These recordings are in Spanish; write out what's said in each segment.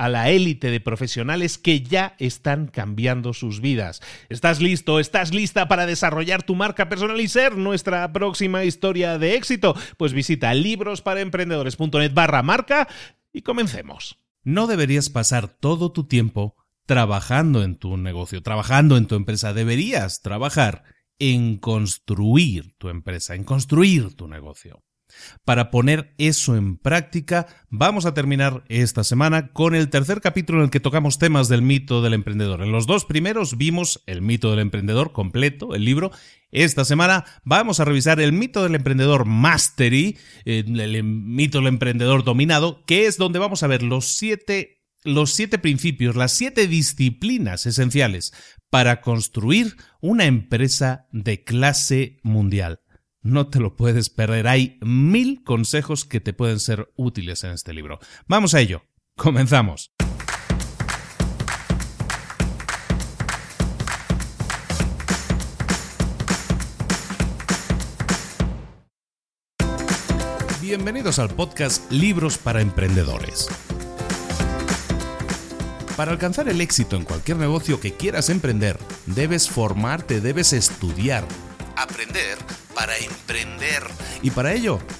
a la élite de profesionales que ya están cambiando sus vidas. ¿Estás listo? ¿Estás lista para desarrollar tu marca personal y ser nuestra próxima historia de éxito? Pues visita librosparaemprendedores.net barra marca y comencemos. No deberías pasar todo tu tiempo trabajando en tu negocio, trabajando en tu empresa. Deberías trabajar en construir tu empresa, en construir tu negocio. Para poner eso en práctica, vamos a terminar esta semana con el tercer capítulo en el que tocamos temas del mito del emprendedor. En los dos primeros vimos el mito del emprendedor completo, el libro. Esta semana vamos a revisar el mito del emprendedor mastery, el, mito del emprendedor dominado, que es donde vamos a ver los siete los siete principios, las siete disciplinas esenciales para construir una empresa de clase mundial. No te lo puedes perder. Hay mil consejos que te pueden ser útiles en este libro. Vamos a ello. Comenzamos. Bienvenidos al podcast Libros para Emprendedores. Para alcanzar el éxito en cualquier negocio que quieras emprender, debes formarte, debes estudiar, aprender para emprender. Y para ello,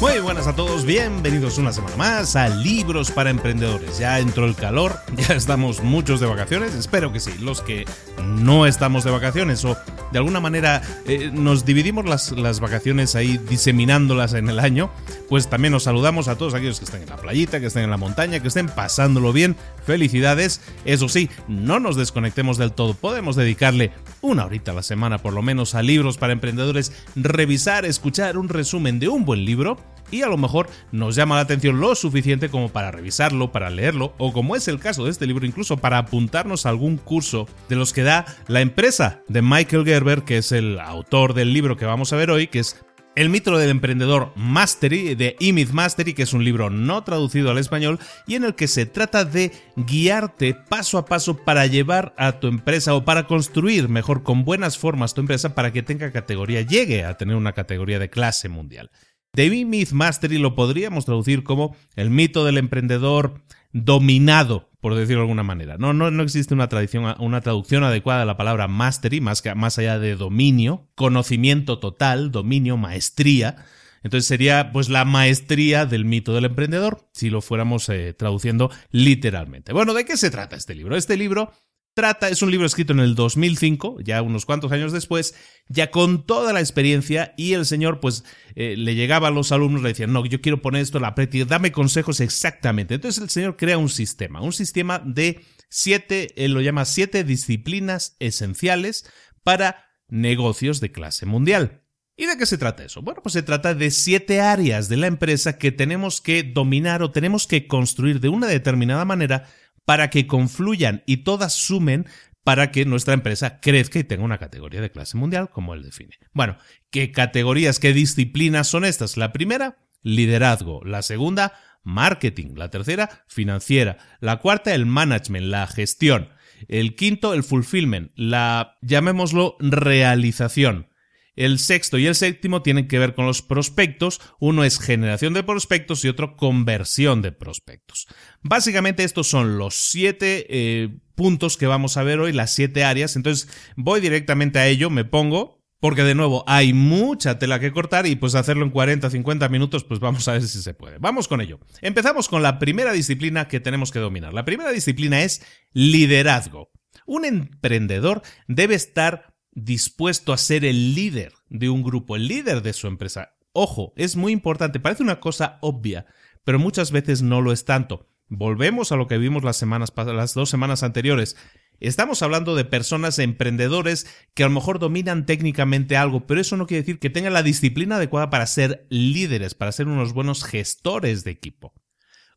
Muy buenas a todos, bienvenidos una semana más a Libros para Emprendedores. Ya entró el calor, ya estamos muchos de vacaciones, espero que sí, los que no estamos de vacaciones o de alguna manera eh, nos dividimos las, las vacaciones ahí diseminándolas en el año, pues también nos saludamos a todos aquellos que estén en la playita, que estén en la montaña, que estén pasándolo bien, felicidades. Eso sí, no nos desconectemos del todo, podemos dedicarle una horita a la semana por lo menos a Libros para Emprendedores, revisar, escuchar un resumen de un buen libro y a lo mejor nos llama la atención lo suficiente como para revisarlo, para leerlo, o como es el caso de este libro, incluso para apuntarnos a algún curso de los que da la empresa de Michael Gerber, que es el autor del libro que vamos a ver hoy, que es el mito del emprendedor Mastery de E-Myth Mastery, que es un libro no traducido al español y en el que se trata de guiarte paso a paso para llevar a tu empresa o para construir mejor con buenas formas tu empresa para que tenga categoría, llegue a tener una categoría de clase mundial. The Myth Mastery lo podríamos traducir como el mito del emprendedor dominado, por decirlo de alguna manera. No, no, no existe una, tradición, una traducción adecuada a la palabra mastery, más, que, más allá de dominio, conocimiento total, dominio, maestría. Entonces sería pues la maestría del mito del emprendedor, si lo fuéramos eh, traduciendo literalmente. Bueno, ¿de qué se trata este libro? Este libro trata, es un libro escrito en el 2005, ya unos cuantos años después, ya con toda la experiencia y el señor pues eh, le llegaba a los alumnos, le decían, no, yo quiero poner esto la práctica, dame consejos exactamente. Entonces el señor crea un sistema, un sistema de siete, él lo llama siete disciplinas esenciales para negocios de clase mundial. ¿Y de qué se trata eso? Bueno, pues se trata de siete áreas de la empresa que tenemos que dominar o tenemos que construir de una determinada manera para que confluyan y todas sumen para que nuestra empresa crezca y tenga una categoría de clase mundial, como él define. Bueno, ¿qué categorías, qué disciplinas son estas? La primera, liderazgo. La segunda, marketing. La tercera, financiera. La cuarta, el management, la gestión. El quinto, el fulfillment, la, llamémoslo, realización. El sexto y el séptimo tienen que ver con los prospectos. Uno es generación de prospectos y otro conversión de prospectos. Básicamente estos son los siete eh, puntos que vamos a ver hoy, las siete áreas. Entonces voy directamente a ello, me pongo, porque de nuevo hay mucha tela que cortar y pues hacerlo en 40, 50 minutos, pues vamos a ver si se puede. Vamos con ello. Empezamos con la primera disciplina que tenemos que dominar. La primera disciplina es liderazgo. Un emprendedor debe estar dispuesto a ser el líder de un grupo, el líder de su empresa. Ojo, es muy importante, parece una cosa obvia, pero muchas veces no lo es tanto. Volvemos a lo que vimos las semanas las dos semanas anteriores. Estamos hablando de personas emprendedores que a lo mejor dominan técnicamente algo, pero eso no quiere decir que tengan la disciplina adecuada para ser líderes, para ser unos buenos gestores de equipo.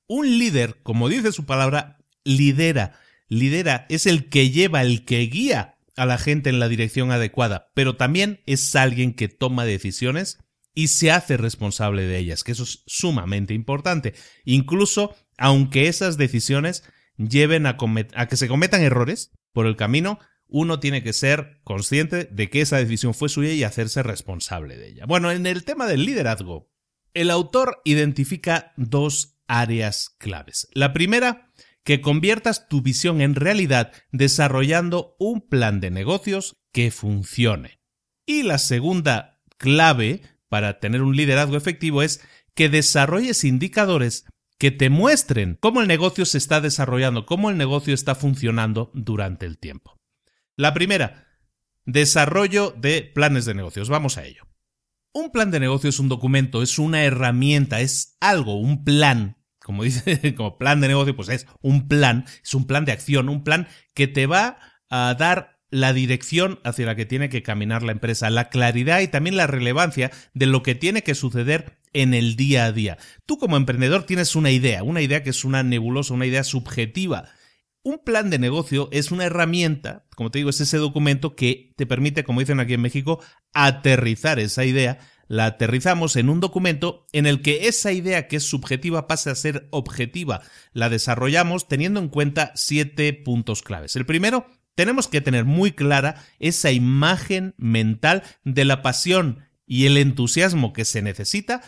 Un líder, como dice su palabra, lidera. Lidera es el que lleva, el que guía a la gente en la dirección adecuada, pero también es alguien que toma decisiones y se hace responsable de ellas, que eso es sumamente importante. Incluso aunque esas decisiones lleven a, a que se cometan errores por el camino, uno tiene que ser consciente de que esa decisión fue suya y hacerse responsable de ella. Bueno, en el tema del liderazgo, el autor identifica dos áreas claves. La primera que conviertas tu visión en realidad desarrollando un plan de negocios que funcione. Y la segunda clave para tener un liderazgo efectivo es que desarrolles indicadores que te muestren cómo el negocio se está desarrollando, cómo el negocio está funcionando durante el tiempo. La primera, desarrollo de planes de negocios. Vamos a ello. Un plan de negocio es un documento, es una herramienta, es algo, un plan como dice, como plan de negocio, pues es un plan, es un plan de acción, un plan que te va a dar la dirección hacia la que tiene que caminar la empresa, la claridad y también la relevancia de lo que tiene que suceder en el día a día. Tú como emprendedor tienes una idea, una idea que es una nebulosa, una idea subjetiva. Un plan de negocio es una herramienta, como te digo, es ese documento que te permite, como dicen aquí en México, aterrizar esa idea la aterrizamos en un documento en el que esa idea que es subjetiva pase a ser objetiva. La desarrollamos teniendo en cuenta siete puntos claves. El primero, tenemos que tener muy clara esa imagen mental de la pasión y el entusiasmo que se necesita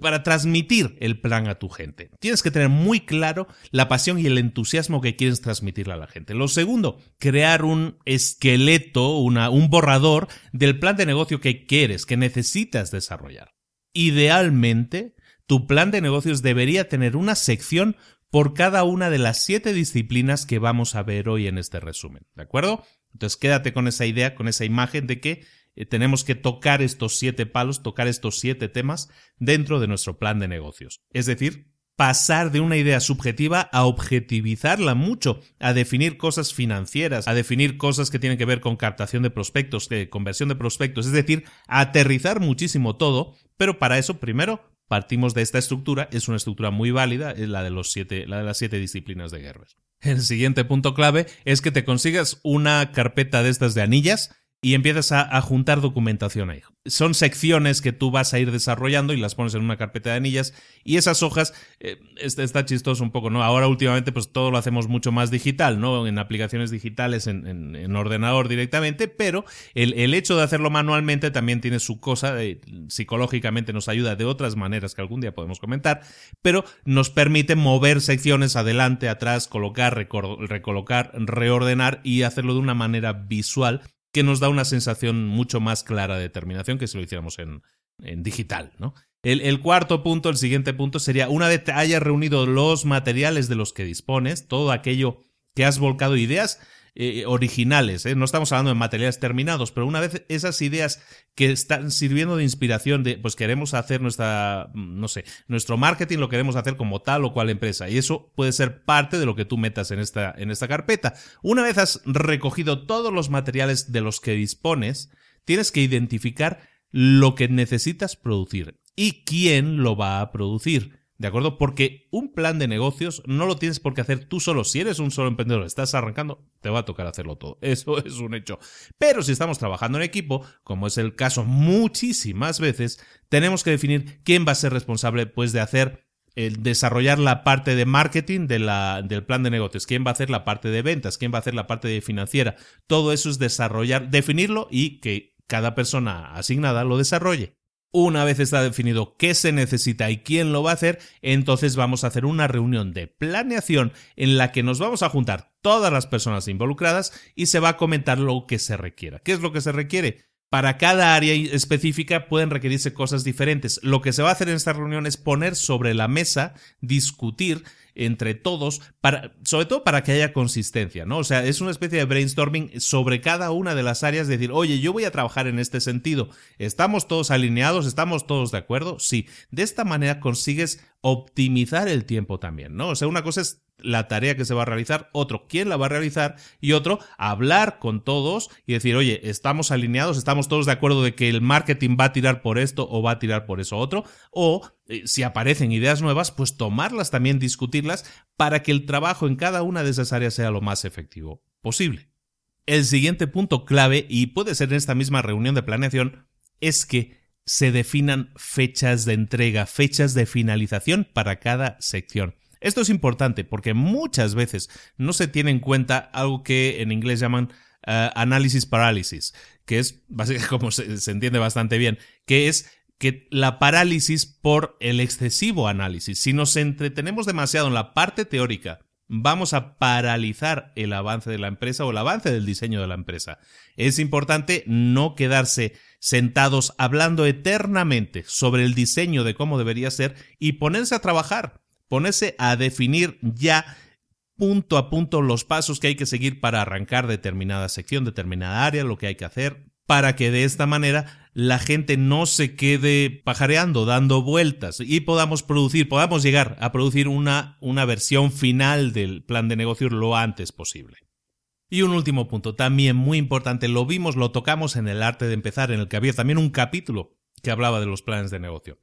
para transmitir el plan a tu gente. Tienes que tener muy claro la pasión y el entusiasmo que quieres transmitirle a la gente. Lo segundo, crear un esqueleto, una, un borrador del plan de negocio que quieres, que necesitas desarrollar. Idealmente, tu plan de negocios debería tener una sección por cada una de las siete disciplinas que vamos a ver hoy en este resumen. ¿De acuerdo? Entonces quédate con esa idea, con esa imagen de que eh, tenemos que tocar estos siete palos, tocar estos siete temas dentro de nuestro plan de negocios. Es decir, pasar de una idea subjetiva a objetivizarla mucho, a definir cosas financieras, a definir cosas que tienen que ver con captación de prospectos, de conversión de prospectos, es decir, aterrizar muchísimo todo, pero para eso primero partimos de esta estructura, es una estructura muy válida, es la de, los siete, la de las siete disciplinas de guerras. El siguiente punto clave es que te consigas una carpeta de estas de anillas y empiezas a, juntar documentación ahí. Son secciones que tú vas a ir desarrollando y las pones en una carpeta de anillas y esas hojas, eh, está, chistoso un poco, ¿no? Ahora últimamente pues todo lo hacemos mucho más digital, ¿no? En aplicaciones digitales, en, ordenador directamente, pero el, hecho de hacerlo manualmente también tiene su cosa, psicológicamente nos ayuda de otras maneras que algún día podemos comentar, pero nos permite mover secciones adelante, atrás, colocar, recolocar, reordenar y hacerlo de una manera visual que nos da una sensación mucho más clara de determinación que si lo hiciéramos en, digital, ¿no? El, cuarto punto, el siguiente punto sería, una vez hayas reunido los materiales de los que dispones, todo aquello que has volcado ideas, eh, originales, ¿eh? no estamos hablando de materiales terminados, pero una vez esas ideas que están sirviendo de inspiración de, pues queremos hacer nuestra, no sé, nuestro marketing lo queremos hacer como tal o cual empresa, y eso puede ser parte de lo que tú metas en esta, en esta carpeta. Una vez has recogido todos los materiales de los que dispones, tienes que identificar lo que necesitas producir y quién lo va a producir. ¿De acuerdo? Porque un plan de negocios no lo tienes por qué hacer tú solo. Si eres un solo emprendedor, estás arrancando, te va a tocar hacerlo todo. Eso es un hecho. Pero si estamos trabajando en equipo, como es el caso muchísimas veces, tenemos que definir quién va a ser responsable pues de hacer el desarrollar la parte de marketing de la, del plan de negocios, quién va a hacer la parte de ventas, quién va a hacer la parte de financiera. Todo eso es desarrollar, definirlo y que cada persona asignada lo desarrolle. Una vez está definido qué se necesita y quién lo va a hacer, entonces vamos a hacer una reunión de planeación en la que nos vamos a juntar todas las personas involucradas y se va a comentar lo que se requiera. ¿Qué es lo que se requiere? Para cada área específica pueden requerirse cosas diferentes. Lo que se va a hacer en esta reunión es poner sobre la mesa, discutir entre todos, sobre todo para que haya consistencia, ¿no? O sea, es una especie de brainstorming sobre cada una de las áreas, decir, oye, yo voy a trabajar en este sentido, ¿estamos todos alineados? ¿Estamos todos de acuerdo? Sí, de esta manera consigues optimizar el tiempo también, ¿no? O sea, una cosa es la tarea que se va a realizar, otro quién la va a realizar y otro hablar con todos y decir, oye, estamos alineados, estamos todos de acuerdo de que el marketing va a tirar por esto o va a tirar por eso otro, o eh, si aparecen ideas nuevas, pues tomarlas también, discutirlas para que el trabajo en cada una de esas áreas sea lo más efectivo posible. El siguiente punto clave, y puede ser en esta misma reunión de planeación, es que se definan fechas de entrega, fechas de finalización para cada sección. Esto es importante porque muchas veces no se tiene en cuenta algo que en inglés llaman eh, análisis parálisis, que es, básicamente, como se, se entiende bastante bien, que es que la parálisis por el excesivo análisis. Si nos entretenemos demasiado en la parte teórica, vamos a paralizar el avance de la empresa o el avance del diseño de la empresa. Es importante no quedarse sentados hablando eternamente sobre el diseño de cómo debería ser y ponerse a trabajar ponerse a definir ya punto a punto los pasos que hay que seguir para arrancar determinada sección, determinada área, lo que hay que hacer, para que de esta manera la gente no se quede pajareando, dando vueltas y podamos producir, podamos llegar a producir una, una versión final del plan de negocio lo antes posible. Y un último punto, también muy importante, lo vimos, lo tocamos en el arte de empezar, en el que había también un capítulo que hablaba de los planes de negocio.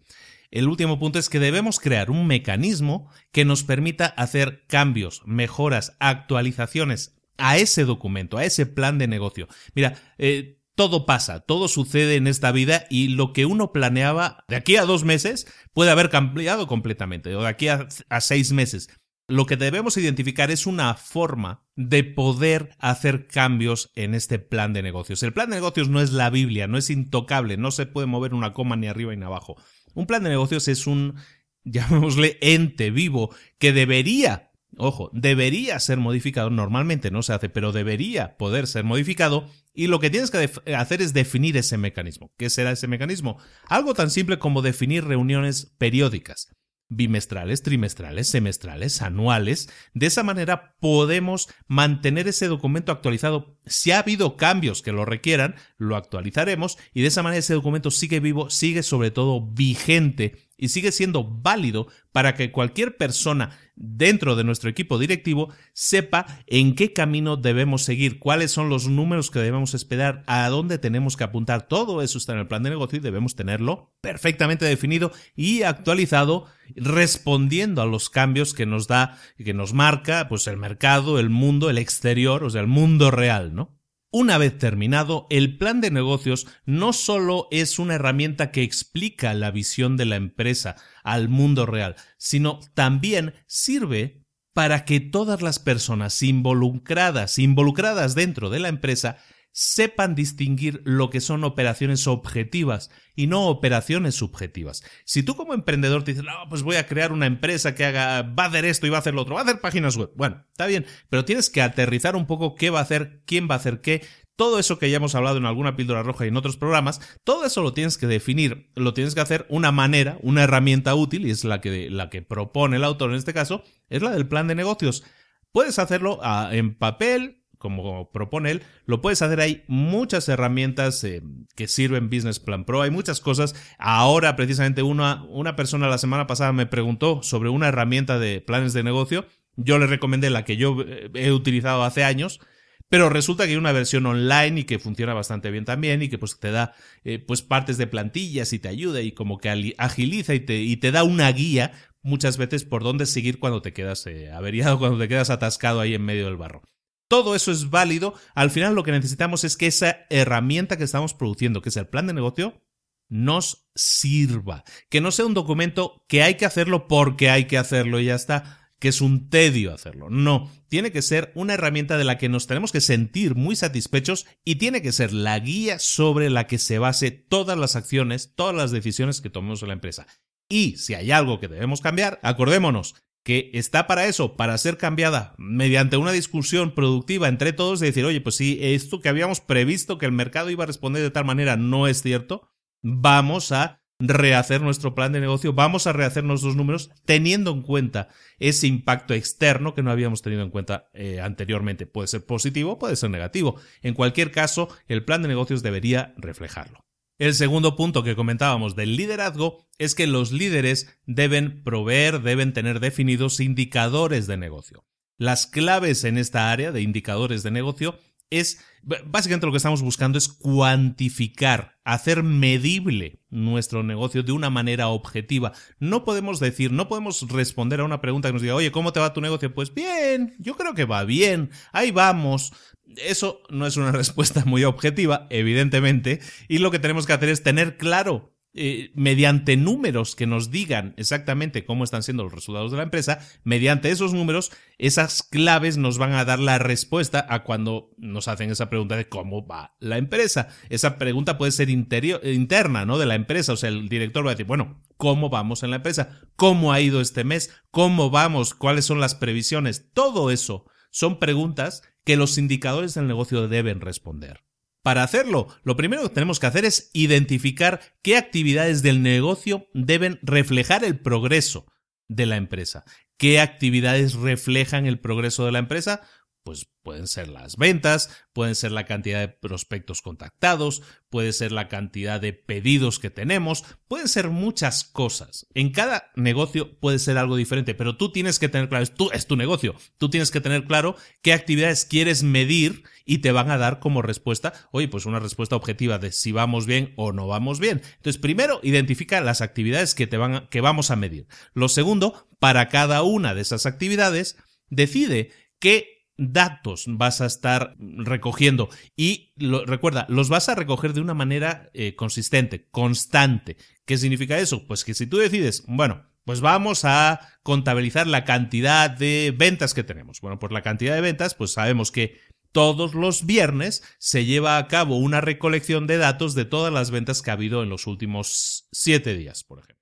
El último punto es que debemos crear un mecanismo que nos permita hacer cambios, mejoras, actualizaciones a ese documento, a ese plan de negocio. Mira, eh, todo pasa, todo sucede en esta vida y lo que uno planeaba de aquí a dos meses puede haber cambiado completamente, o de aquí a, seis meses. Lo que debemos identificar es una forma de poder hacer cambios en este plan de negocios. El plan de negocios no es la Biblia, no es intocable, no se puede mover una coma ni arriba ni abajo. Un plan de negocios es un, llamémosle, ente vivo que debería, ojo, debería ser modificado, normalmente no se hace, pero debería poder ser modificado y lo que tienes que hacer es definir ese mecanismo. ¿Qué será ese mecanismo? Algo tan simple como definir reuniones periódicas bimestrales, trimestrales, semestrales, anuales. De esa manera podemos mantener ese documento actualizado. Si ha habido cambios que lo requieran, lo actualizaremos y de esa manera ese documento sigue vivo, sigue sobre todo vigente y sigue siendo válido para que cualquier persona dentro de nuestro equipo directivo sepa en qué camino debemos seguir, cuáles son los números que debemos esperar, a dónde tenemos que apuntar. Todo eso está en el plan de negocio y debemos tenerlo perfectamente definido y actualizado respondiendo a los cambios que nos da que nos marca pues el mercado, el mundo, el exterior, o sea, el mundo real, ¿no? Una vez terminado, el plan de negocios no solo es una herramienta que explica la visión de la empresa al mundo real, sino también sirve para que todas las personas involucradas, involucradas dentro de la empresa, sepan distinguir lo que son operaciones objetivas y no operaciones subjetivas. Si tú como emprendedor te dices, no, pues voy a crear una empresa que haga, va a hacer esto y va a hacer lo otro, va a hacer páginas web. Bueno, está bien, pero tienes que aterrizar un poco qué va a hacer, quién va a hacer qué, todo eso que ya hemos hablado en alguna píldora roja y en otros programas, todo eso lo tienes que definir, lo tienes que hacer una manera, una herramienta útil, y es la que, la que propone el autor en este caso, es la del plan de negocios. Puedes hacerlo ah, en papel, como propone él, lo puedes hacer. Hay muchas herramientas eh, que sirven Business Plan Pro, hay muchas cosas. Ahora, precisamente, una, una persona la semana pasada me preguntó sobre una herramienta de planes de negocio. Yo le recomendé la que yo eh, he utilizado hace años. Pero resulta que hay una versión online y que funciona bastante bien también y que pues te da eh, pues partes de plantillas y te ayuda y como que agiliza y te, y te da una guía muchas veces por dónde seguir cuando te quedas averiado, cuando te quedas atascado ahí en medio del barro. Todo eso es válido. Al final lo que necesitamos es que esa herramienta que estamos produciendo, que es el plan de negocio, nos sirva. Que no sea un documento que hay que hacerlo porque hay que hacerlo y ya está, que es un tedio hacerlo. No, tiene que ser una herramienta de la que nos tenemos que sentir muy satisfechos y tiene que ser la guía sobre la que se base todas las acciones, todas las decisiones que tomemos en la empresa. Y si hay algo que debemos cambiar, acordémonos, que está para eso, para ser cambiada mediante una discusión productiva entre todos de decir, oye, pues si esto que habíamos previsto que el mercado iba a responder de tal manera no es cierto, vamos a rehacer nuestro plan de negocio, vamos a rehacer nuestros números teniendo en cuenta ese impacto externo que no habíamos tenido en cuenta eh, anteriormente. Puede ser positivo, puede ser negativo. En cualquier caso, el plan de negocios debería reflejarlo. El segundo punto que comentábamos del liderazgo es que los líderes deben proveer, deben tener definidos indicadores de negocio. Las claves en esta área de indicadores de negocio es básicamente lo que estamos buscando es cuantificar, hacer medible nuestro negocio de una manera objetiva. No podemos decir, no podemos responder a una pregunta que nos diga, oye, ¿cómo te va tu negocio? Pues bien, yo creo que va bien, ahí vamos. Eso no es una respuesta muy objetiva, evidentemente, y lo que tenemos que hacer es tener claro eh, mediante números que nos digan exactamente cómo están siendo los resultados de la empresa, mediante esos números, esas claves nos van a dar la respuesta a cuando nos hacen esa pregunta de cómo va la empresa. Esa pregunta puede ser interna, ¿no? De la empresa. O sea, el director va a decir, bueno, ¿cómo vamos en la empresa? ¿Cómo ha ido este mes? ¿Cómo vamos? ¿Cuáles son las previsiones? Todo eso son preguntas que los indicadores del negocio deben responder. Para hacerlo, lo primero que tenemos que hacer es identificar qué actividades del negocio deben reflejar el progreso de la empresa. ¿Qué actividades reflejan el progreso de la empresa? Pues pueden ser las ventas, pueden ser la cantidad de prospectos contactados, puede ser la cantidad de pedidos que tenemos, pueden ser muchas cosas. En cada negocio puede ser algo diferente, pero tú tienes que tener claro, es tu, negocio, tú tienes que tener claro qué actividades quieres medir y te van a dar como respuesta, oye, pues una respuesta objetiva de si vamos bien o no vamos bien. Entonces, primero, identifica las actividades que, te van que vamos a medir. Lo segundo, para cada una de esas actividades, decide qué datos vas a estar recogiendo y recuerda, los vas a recoger de una manera eh, consistente, constante. ¿Qué significa eso? Pues que si tú decides, bueno, pues vamos a contabilizar la cantidad de ventas que tenemos. Bueno, pues la cantidad de ventas, pues sabemos que todos los viernes se lleva a cabo una recolección de datos de todas las ventas que ha habido en los últimos siete días, por ejemplo.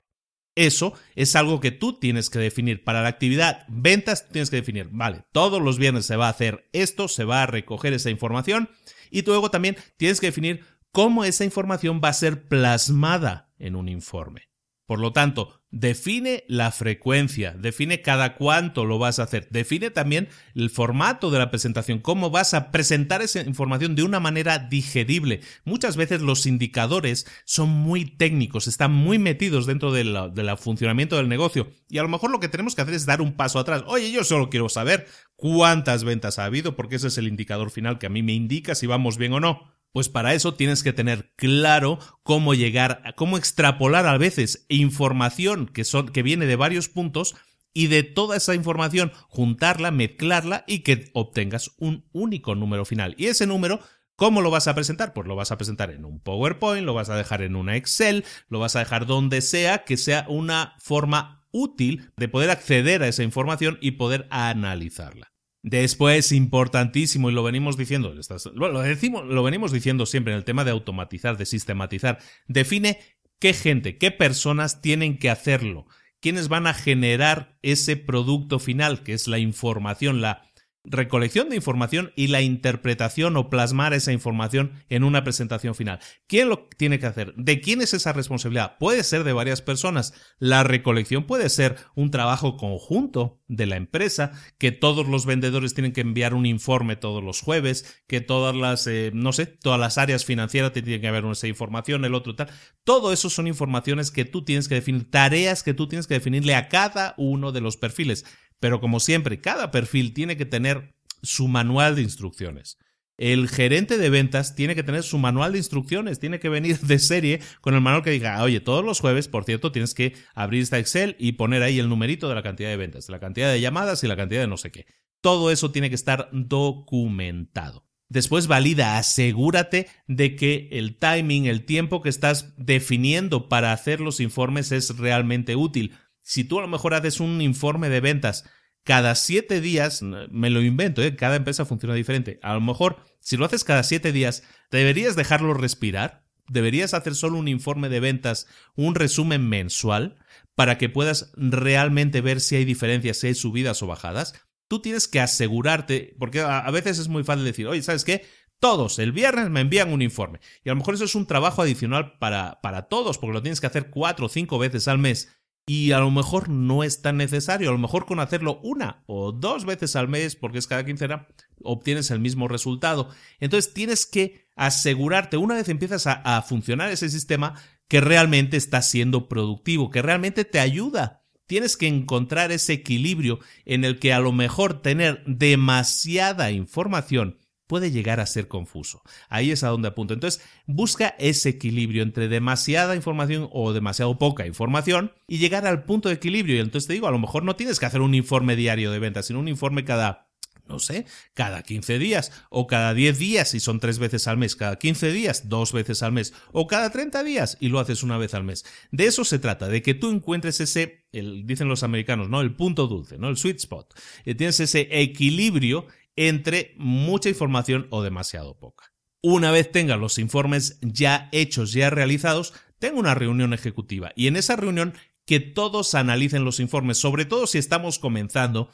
Eso es algo que tú tienes que definir. Para la actividad ventas tienes que definir, vale, todos los viernes se va a hacer esto, se va a recoger esa información y luego también tienes que definir cómo esa información va a ser plasmada en un informe. Por lo tanto, define la frecuencia, define cada cuánto lo vas a hacer, define también el formato de la presentación, cómo vas a presentar esa información de una manera digerible. Muchas veces los indicadores son muy técnicos, están muy metidos dentro del funcionamiento del negocio y a lo mejor lo que tenemos que hacer es dar un paso atrás. Oye, yo solo quiero saber cuántas ventas ha habido porque ese es el indicador final que a mí me indica si vamos bien o no. Pues para eso tienes que tener claro cómo llegar, cómo extrapolar a veces información que, son, que viene de varios puntos y de toda esa información juntarla, mezclarla y que obtengas un único número final. Y ese número ¿Cómo lo vas a presentar? Pues lo vas a presentar en un PowerPoint, lo vas a dejar en una Excel, lo vas a dejar donde sea que sea una forma útil de poder acceder a esa información y poder analizarla. Después, importantísimo, y lo venimos diciendo, lo, decimos, lo venimos diciendo siempre en el tema de automatizar, de sistematizar, define qué gente, qué personas tienen que hacerlo, quiénes van a generar ese producto final, que es la información, la recolección de información y la interpretación o plasmar esa información en una presentación final. ¿Quién lo tiene que hacer? ¿De quién es esa responsabilidad? Puede ser de varias personas. La recolección puede ser un trabajo conjunto de la empresa, que todos los vendedores tienen que enviar un informe todos los jueves, que todas las, eh, no sé, todas las áreas financieras tienen que haber esa información, el otro tal. Todo eso son informaciones que tú tienes que definir, tareas que tú tienes que definirle a cada uno de los perfiles. Pero como siempre, cada perfil tiene que tener su manual de instrucciones. El gerente de ventas tiene que tener su manual de instrucciones, tiene que venir de serie con el manual que diga, oye, todos los jueves, por cierto, tienes que abrir esta Excel y poner ahí el numerito de la cantidad de ventas, la cantidad de llamadas y la cantidad de no sé qué. Todo eso tiene que estar documentado. Después valida, asegúrate de que el timing, el tiempo que estás definiendo para hacer los informes es realmente útil si tú a lo mejor haces un informe de ventas cada siete días, me lo invento, ¿eh? cada empresa funciona diferente. A lo mejor, si lo haces cada siete días, deberías dejarlo respirar, deberías hacer solo un informe de ventas, un resumen mensual, para que puedas realmente ver si hay diferencias, si hay subidas o bajadas. Tú tienes que asegurarte, porque a veces es muy fácil decir, oye, ¿sabes qué? Todos el viernes me envían un informe. Y a lo mejor eso es un trabajo adicional para, para todos, porque lo tienes que hacer cuatro o cinco veces al mes y a lo mejor no es tan necesario. A lo mejor con hacerlo una o dos veces al mes, porque es cada quincena, obtienes el mismo resultado. Entonces tienes que asegurarte, una vez empiezas a, a funcionar ese sistema, que realmente está siendo productivo, que realmente te ayuda. Tienes que encontrar ese equilibrio en el que a lo mejor tener demasiada información puede llegar a ser confuso. Ahí es a donde apunto. Entonces, busca ese equilibrio entre demasiada información o demasiado poca información y llegar al punto de equilibrio. Y entonces te digo, a lo mejor no tienes que hacer un informe diario de ventas, sino un informe cada no sé, cada 15 días o cada 10 días y son tres veces al mes, cada 15 días dos veces al mes o cada 30 días y lo haces una vez al mes. De eso se trata, de que tú encuentres ese, el, dicen los americanos, ¿no? El punto dulce, ¿no? El sweet spot. Y tienes ese equilibrio entre mucha información o demasiado poca. Una vez tenga los informes ya hechos, ya realizados, tengo una reunión ejecutiva y en esa reunión que todos analicen los informes, sobre todo si estamos comenzando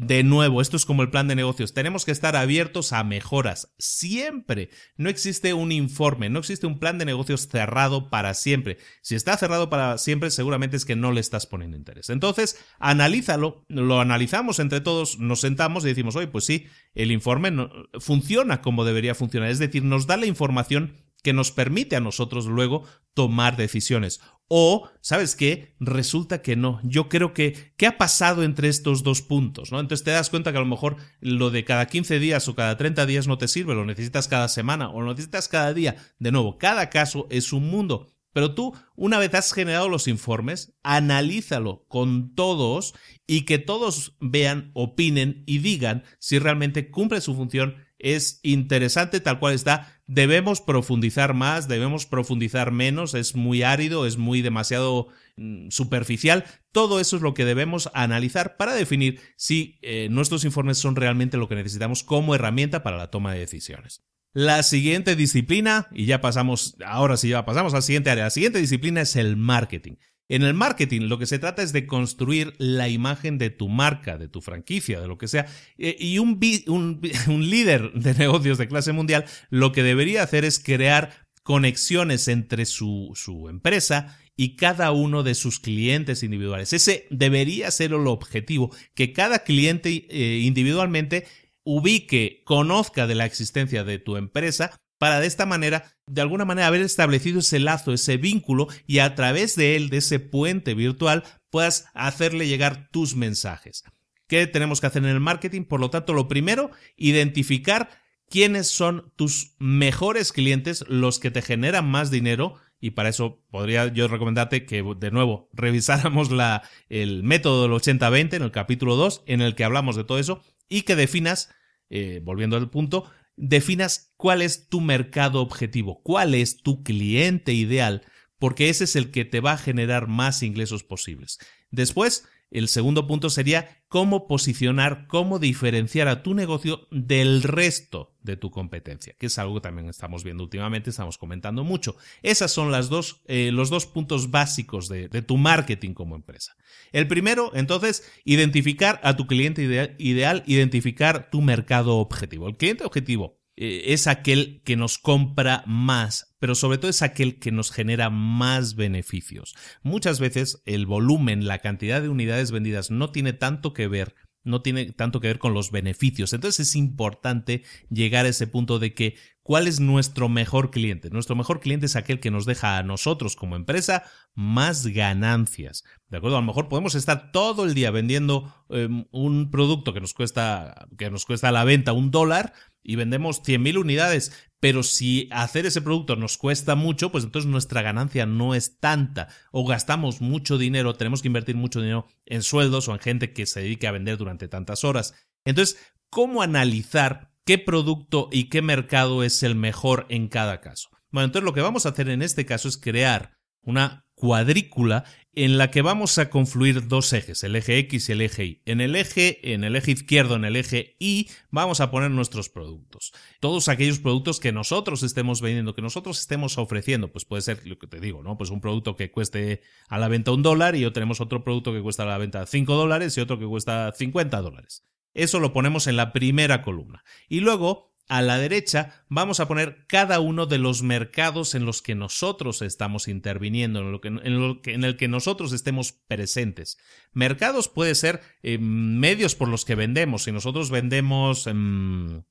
de nuevo, esto es como el plan de negocios. Tenemos que estar abiertos a mejoras. Siempre. No existe un informe, no existe un plan de negocios cerrado para siempre. Si está cerrado para siempre, seguramente es que no le estás poniendo interés. Entonces, analízalo, lo analizamos entre todos, nos sentamos y decimos, oye, pues sí, el informe funciona como debería funcionar. Es decir, nos da la información que nos permite a nosotros luego tomar decisiones. O, ¿sabes qué? Resulta que no. Yo creo que, ¿qué ha pasado entre estos dos puntos? ¿no? Entonces te das cuenta que a lo mejor lo de cada 15 días o cada 30 días no te sirve, lo necesitas cada semana o lo necesitas cada día. De nuevo, cada caso es un mundo. Pero tú, una vez has generado los informes, analízalo con todos y que todos vean, opinen y digan si realmente cumple su función es interesante tal cual está. Debemos profundizar más, debemos profundizar menos, es muy árido, es muy demasiado mm, superficial. Todo eso es lo que debemos analizar para definir si eh, nuestros informes son realmente lo que necesitamos como herramienta para la toma de decisiones. La siguiente disciplina, y ya pasamos, ahora sí ya pasamos a siguiente área, la siguiente disciplina es el marketing. En el marketing lo que se trata es de construir la imagen de tu marca, de tu franquicia, de lo que sea. Eh, y un, líder de negocios de clase mundial lo que debería hacer es crear conexiones entre su, su empresa y cada uno de sus clientes individuales. Ese debería ser el objetivo, que cada cliente eh, individualmente ubique, conozca de la existencia de tu empresa para de esta manera, de alguna manera, haber establecido ese lazo, ese vínculo y a través de él, de ese puente virtual, puedas hacerle llegar tus mensajes. ¿Qué tenemos que hacer en el marketing? Por lo tanto, lo primero, identificar quiénes son tus mejores clientes, los que te generan más dinero, y para eso podría yo recomendarte que de nuevo revisáramos la, el método del 80-20 en el capítulo 2, en el que hablamos de todo eso, y que definas eh, volviendo al punto, definas cuál es tu mercado objetivo, cuál es tu cliente ideal, porque ese es el que te va a generar más ingresos posibles. Después, el segundo punto sería cómo posicionar, cómo diferenciar a tu negocio del resto de tu competencia, que es algo que también estamos viendo últimamente, estamos comentando mucho. Esos son las dos, eh, los dos puntos básicos de, tu marketing como empresa. El primero, entonces, identificar a tu cliente ideal, identificar tu mercado objetivo. El cliente objetivo eh, es aquel que nos compra más, pero sobre todo es aquel que nos genera más beneficios. Muchas veces el volumen, la cantidad de unidades vendidas no tiene tanto que ver no tiene tanto que ver con los beneficios. Entonces es importante llegar a ese punto de que cuál es nuestro mejor cliente. Nuestro mejor cliente es aquel que nos deja a nosotros como empresa más ganancias. ¿De acuerdo? A lo mejor podemos estar todo el día vendiendo em, un producto que nos cuesta que nos cuesta a la venta un dólar y vendemos 100.000 unidades, pero si hacer ese producto nos cuesta mucho, pues entonces nuestra ganancia no es tanta o gastamos mucho dinero, tenemos que invertir mucho dinero en sueldos o en gente que se dedique a vender durante tantas horas. Entonces, ¿cómo analizar qué producto y qué mercado es el mejor en cada caso? Bueno, entonces lo que vamos a hacer en este caso es crear una cuadrícula en la que vamos a confluir dos ejes, el eje X y el eje Y. En el eje, en el eje izquierdo, en el eje Y, vamos a poner nuestros productos. Todos aquellos productos que nosotros estemos vendiendo, que nosotros estemos ofreciendo, pues puede ser lo que te digo, ¿no? Pues un producto que cueste a la venta un dólar y yo tenemos otro producto que cuesta a la venta cinco dólares y otro que cuesta 50 dólares. Eso lo ponemos en la primera columna. Y luego a la derecha vamos a poner cada uno de los mercados en los que nosotros estamos interviniendo, en, lo que, en, el que nosotros estemos presentes. Mercados puede ser eh, medios por los que vendemos. Si nosotros vendemos em,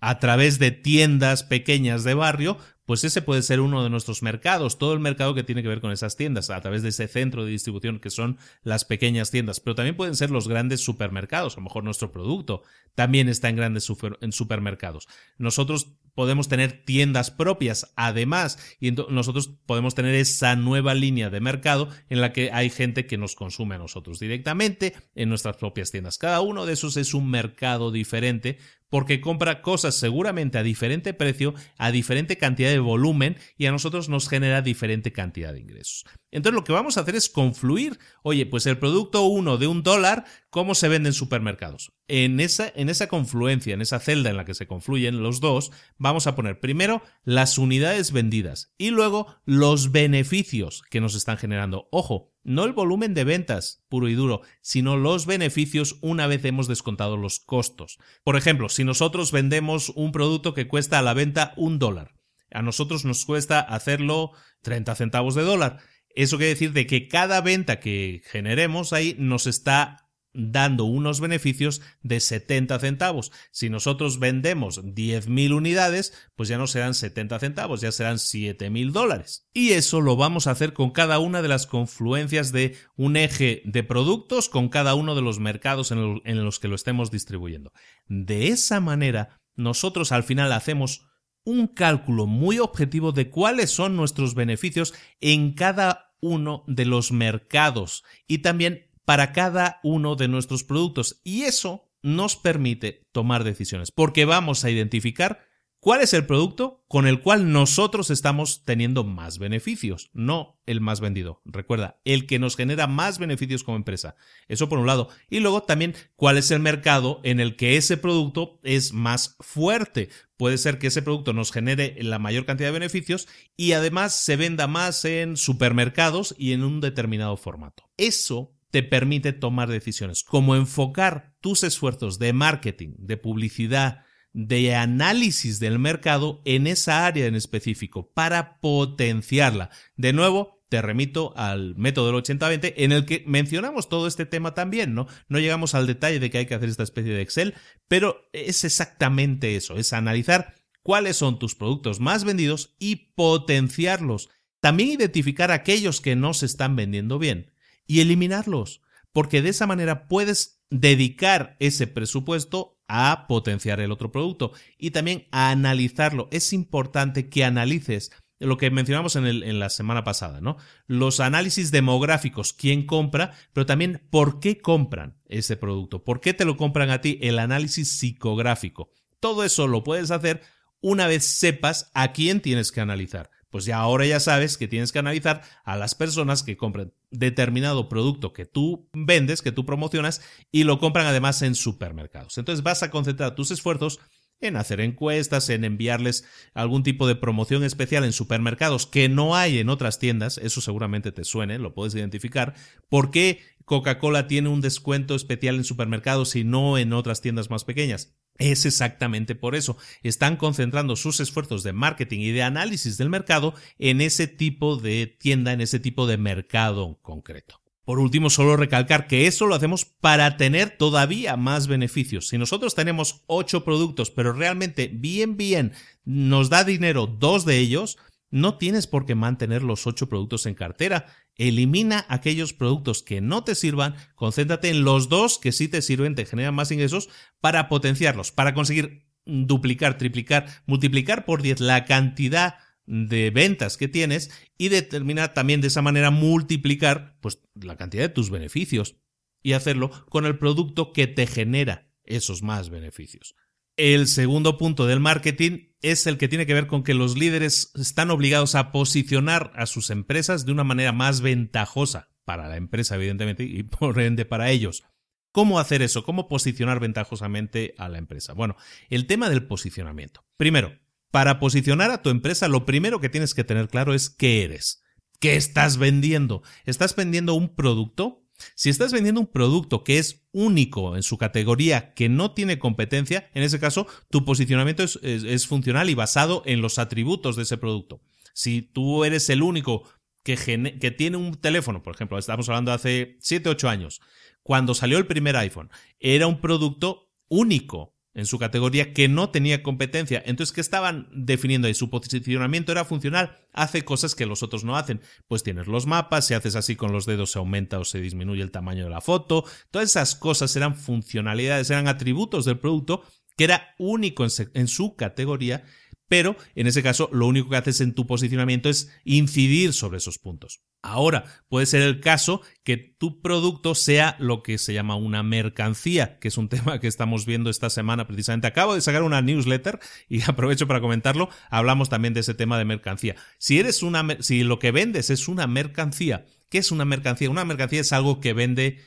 a través de tiendas pequeñas de barrio, pues ese puede ser uno de nuestros mercados, todo el mercado que tiene que ver con esas tiendas, a través de ese centro de distribución que son las pequeñas tiendas, pero también pueden ser los grandes supermercados, a lo mejor nuestro producto también está en grandes supermercados. Nosotros podemos tener tiendas propias, además, y nosotros podemos tener esa nueva línea de mercado en la que hay gente que nos consume a nosotros directamente en nuestras propias tiendas. Cada uno de esos es un mercado diferente porque compra cosas seguramente a diferente precio, a diferente cantidad de volumen y a nosotros nos genera diferente cantidad de ingresos. Entonces lo que vamos a hacer es confluir, oye, pues el producto 1 de un dólar, ¿cómo se vende en supermercados? En esa, en esa confluencia, en esa celda en la que se confluyen los dos, vamos a poner primero las unidades vendidas y luego los beneficios que nos están generando. Ojo, no el volumen de ventas puro y duro, sino los beneficios una vez hemos descontado los costos. Por ejemplo, si nosotros vendemos un producto que cuesta a la venta un dólar, a nosotros nos cuesta hacerlo 30 centavos de dólar. Eso quiere decir de que cada venta que generemos ahí nos está dando unos beneficios de 70 centavos. Si nosotros vendemos 10.000 unidades, pues ya no serán 70 centavos, ya serán 7.000 dólares. Y eso lo vamos a hacer con cada una de las confluencias de un eje de productos con cada uno de los mercados en, los que lo estemos distribuyendo. De esa manera, nosotros al final hacemos un cálculo muy objetivo de cuáles son nuestros beneficios en cada uno de los mercados y también para cada uno de nuestros productos y eso nos permite tomar decisiones porque vamos a identificar cuál es el producto con el cual nosotros estamos teniendo más beneficios, no el más vendido. Recuerda, el que nos genera más beneficios como empresa. Eso por un lado. Y luego también cuál es el mercado en el que ese producto es más fuerte. Puede ser que ese producto nos genere la mayor cantidad de beneficios y además se venda más en supermercados y en un determinado formato. Eso te permite tomar decisiones, como enfocar tus esfuerzos de marketing, de publicidad, de análisis del mercado en esa área en específico para potenciarla. De nuevo, te remito al método del 80-20 en el que mencionamos todo este tema también, ¿no? No llegamos al detalle de que hay que hacer esta especie de Excel, pero es exactamente eso, es analizar cuáles son tus productos más vendidos y potenciarlos. También identificar aquellos que no se están vendiendo bien y eliminarlos, porque de esa manera puedes dedicar ese presupuesto a potenciar el otro producto y también a analizarlo. Es importante que analices lo que mencionamos en, en, la semana pasada, ¿no? Los análisis demográficos, quién compra, pero también por qué compran ese producto, por qué te lo compran a ti, el análisis psicográfico. Todo eso lo puedes hacer una vez sepas a quién tienes que analizar. Pues ya ahora ya sabes que tienes que analizar a las personas que compran determinado producto que tú vendes, que tú promocionas y lo compran además en supermercados. Entonces vas a concentrar tus esfuerzos en hacer encuestas, en enviarles algún tipo de promoción especial en supermercados que no hay en otras tiendas, eso seguramente te suene, lo puedes identificar. ¿Por qué Coca-Cola tiene un descuento especial en supermercados y no en otras tiendas más pequeñas? Es exactamente por eso. Están concentrando sus esfuerzos de marketing y de análisis del mercado en ese tipo de tienda, en ese tipo de mercado concreto. Por último, solo recalcar que eso lo hacemos para tener todavía más beneficios. Si nosotros tenemos ocho productos, pero realmente bien, bien nos da dinero dos de ellos, no tienes por qué mantener los ocho productos en cartera. Elimina aquellos productos que no te sirvan, concéntrate en los dos que sí te sirven, te generan más ingresos para potenciarlos, para conseguir duplicar, triplicar, multiplicar por 10 la cantidad de ventas que tienes y determinar también de esa manera multiplicar pues la cantidad de tus beneficios y hacerlo con el producto que te genera esos más beneficios. El segundo punto del marketing es el que tiene que ver con que los líderes están obligados a posicionar a sus empresas de una manera más ventajosa para la empresa, evidentemente, y por ende para ellos. ¿Cómo hacer eso? ¿Cómo posicionar ventajosamente a la empresa? Bueno, el tema del posicionamiento. Primero, para posicionar a tu empresa, lo primero que tienes que tener claro es qué eres. ¿Qué estás vendiendo? ¿Estás vendiendo un producto? Si estás vendiendo un producto que es único en su categoría, que no tiene competencia, en ese caso tu posicionamiento es, funcional y basado en los atributos de ese producto. Si tú eres el único que, que tiene un teléfono, por ejemplo, estamos hablando de hace 7, 8 años, cuando salió el primer iPhone, era un producto único, en su categoría que no tenía competencia. Entonces, ¿qué estaban definiendo ahí? Su posicionamiento era funcional, hace cosas que los otros no hacen. Pues tienes los mapas, si haces así con los dedos se aumenta o se disminuye el tamaño de la foto. Todas esas cosas eran funcionalidades, eran atributos del producto que era único en, su categoría, pero en ese caso lo único que haces en tu posicionamiento es incidir sobre esos puntos. Ahora, puede ser el caso que tu producto sea lo que se llama una mercancía, que es un tema que estamos viendo esta semana precisamente. Acabo de sacar una newsletter y aprovecho para comentarlo. Hablamos también de ese tema de mercancía. Si eres una si lo que vendes es una mercancía, ¿qué es una mercancía? Una mercancía es algo que vende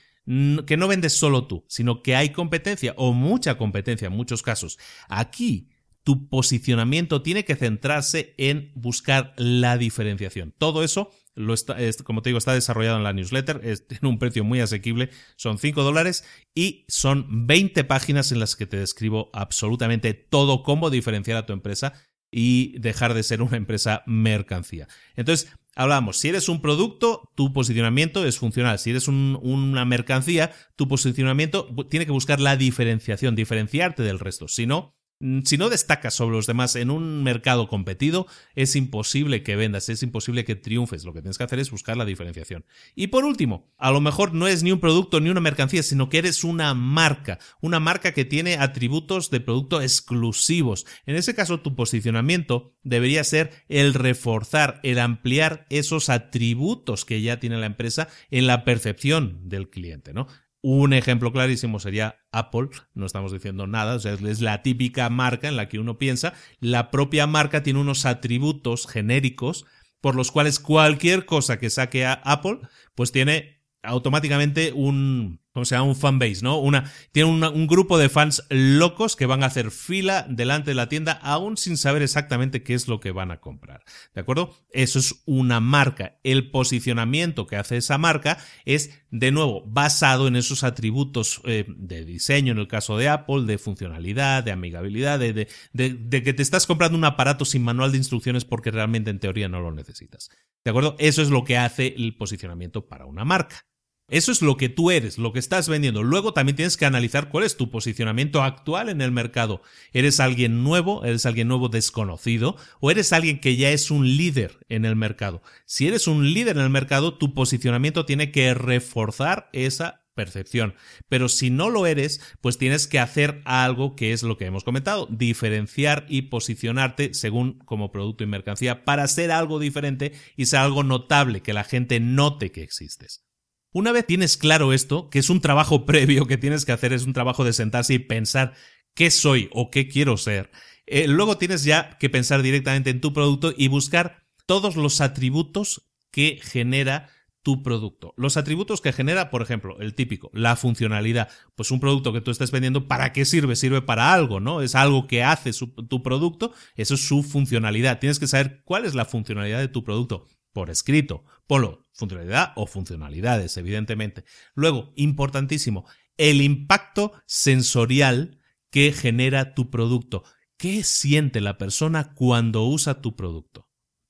que no vendes solo tú, sino que hay competencia o mucha competencia en muchos casos. Aquí tu posicionamiento tiene que centrarse en buscar la diferenciación. Todo eso lo está, como te digo, está desarrollado en la newsletter, tiene un precio muy asequible, son 5 dólares y son 20 páginas en las que te describo absolutamente todo cómo diferenciar a tu empresa y dejar de ser una empresa mercancía. Entonces, hablamos, si eres un producto, tu posicionamiento es funcional. Si eres una mercancía, tu posicionamiento tiene que buscar la diferenciación, diferenciarte del resto. Si no, si no destacas sobre los demás en un mercado competido, es imposible que vendas, es imposible que triunfes. Lo que tienes que hacer es buscar la diferenciación. Y por último, a lo mejor no es ni un producto ni una mercancía, sino que eres una marca, una marca que tiene atributos de producto exclusivos. En ese caso, tu posicionamiento debería ser el reforzar, el ampliar esos atributos que ya tiene la empresa en la percepción del cliente, ¿no? Un ejemplo clarísimo sería Apple, no estamos diciendo nada, es la típica marca en la que uno piensa, la propia marca tiene unos atributos genéricos por los cuales cualquier cosa que saque a Apple, pues tiene automáticamente un, como se llama, un fanbase, ¿no? Una, tiene un grupo de fans locos que van a hacer fila delante de la tienda aún sin saber exactamente qué es lo que van a comprar. ¿De acuerdo? Eso es una marca. El posicionamiento que hace esa marca es, de nuevo, basado en esos atributos eh, de diseño, en el caso de Apple, de funcionalidad, de amigabilidad, de, de que te estás comprando un aparato sin manual de instrucciones porque realmente en teoría no lo necesitas. ¿De acuerdo? Eso es lo que hace el posicionamiento para una marca. Eso es lo que tú eres, lo que estás vendiendo. Luego también tienes que analizar cuál es tu posicionamiento actual en el mercado. ¿Eres alguien nuevo? ¿Eres alguien nuevo desconocido? ¿O eres alguien que ya es un líder en el mercado? Si eres un líder en el mercado, tu posicionamiento tiene que reforzar esa percepción. Pero si no lo eres, pues tienes que hacer algo que es lo que hemos comentado, diferenciar y posicionarte según como producto y mercancía para ser algo diferente y ser algo notable, que la gente note que existes. Una vez tienes claro esto, que es un trabajo previo que tienes que hacer, es un trabajo de sentarse y pensar qué soy o qué quiero ser, eh, luego tienes ya que pensar directamente en tu producto y buscar todos los atributos que genera tu producto. Los atributos que genera, por ejemplo, el típico, la funcionalidad. Pues un producto que tú estés vendiendo, ¿para qué sirve? Sirve para algo, ¿no? Es algo que hace tu producto, eso es su funcionalidad. Tienes que saber cuál es la funcionalidad de tu producto por escrito. Ponlo, funcionalidad o funcionalidades, evidentemente. Luego, importantísimo, el impacto sensorial que genera tu producto. ¿Qué siente la persona cuando usa tu producto?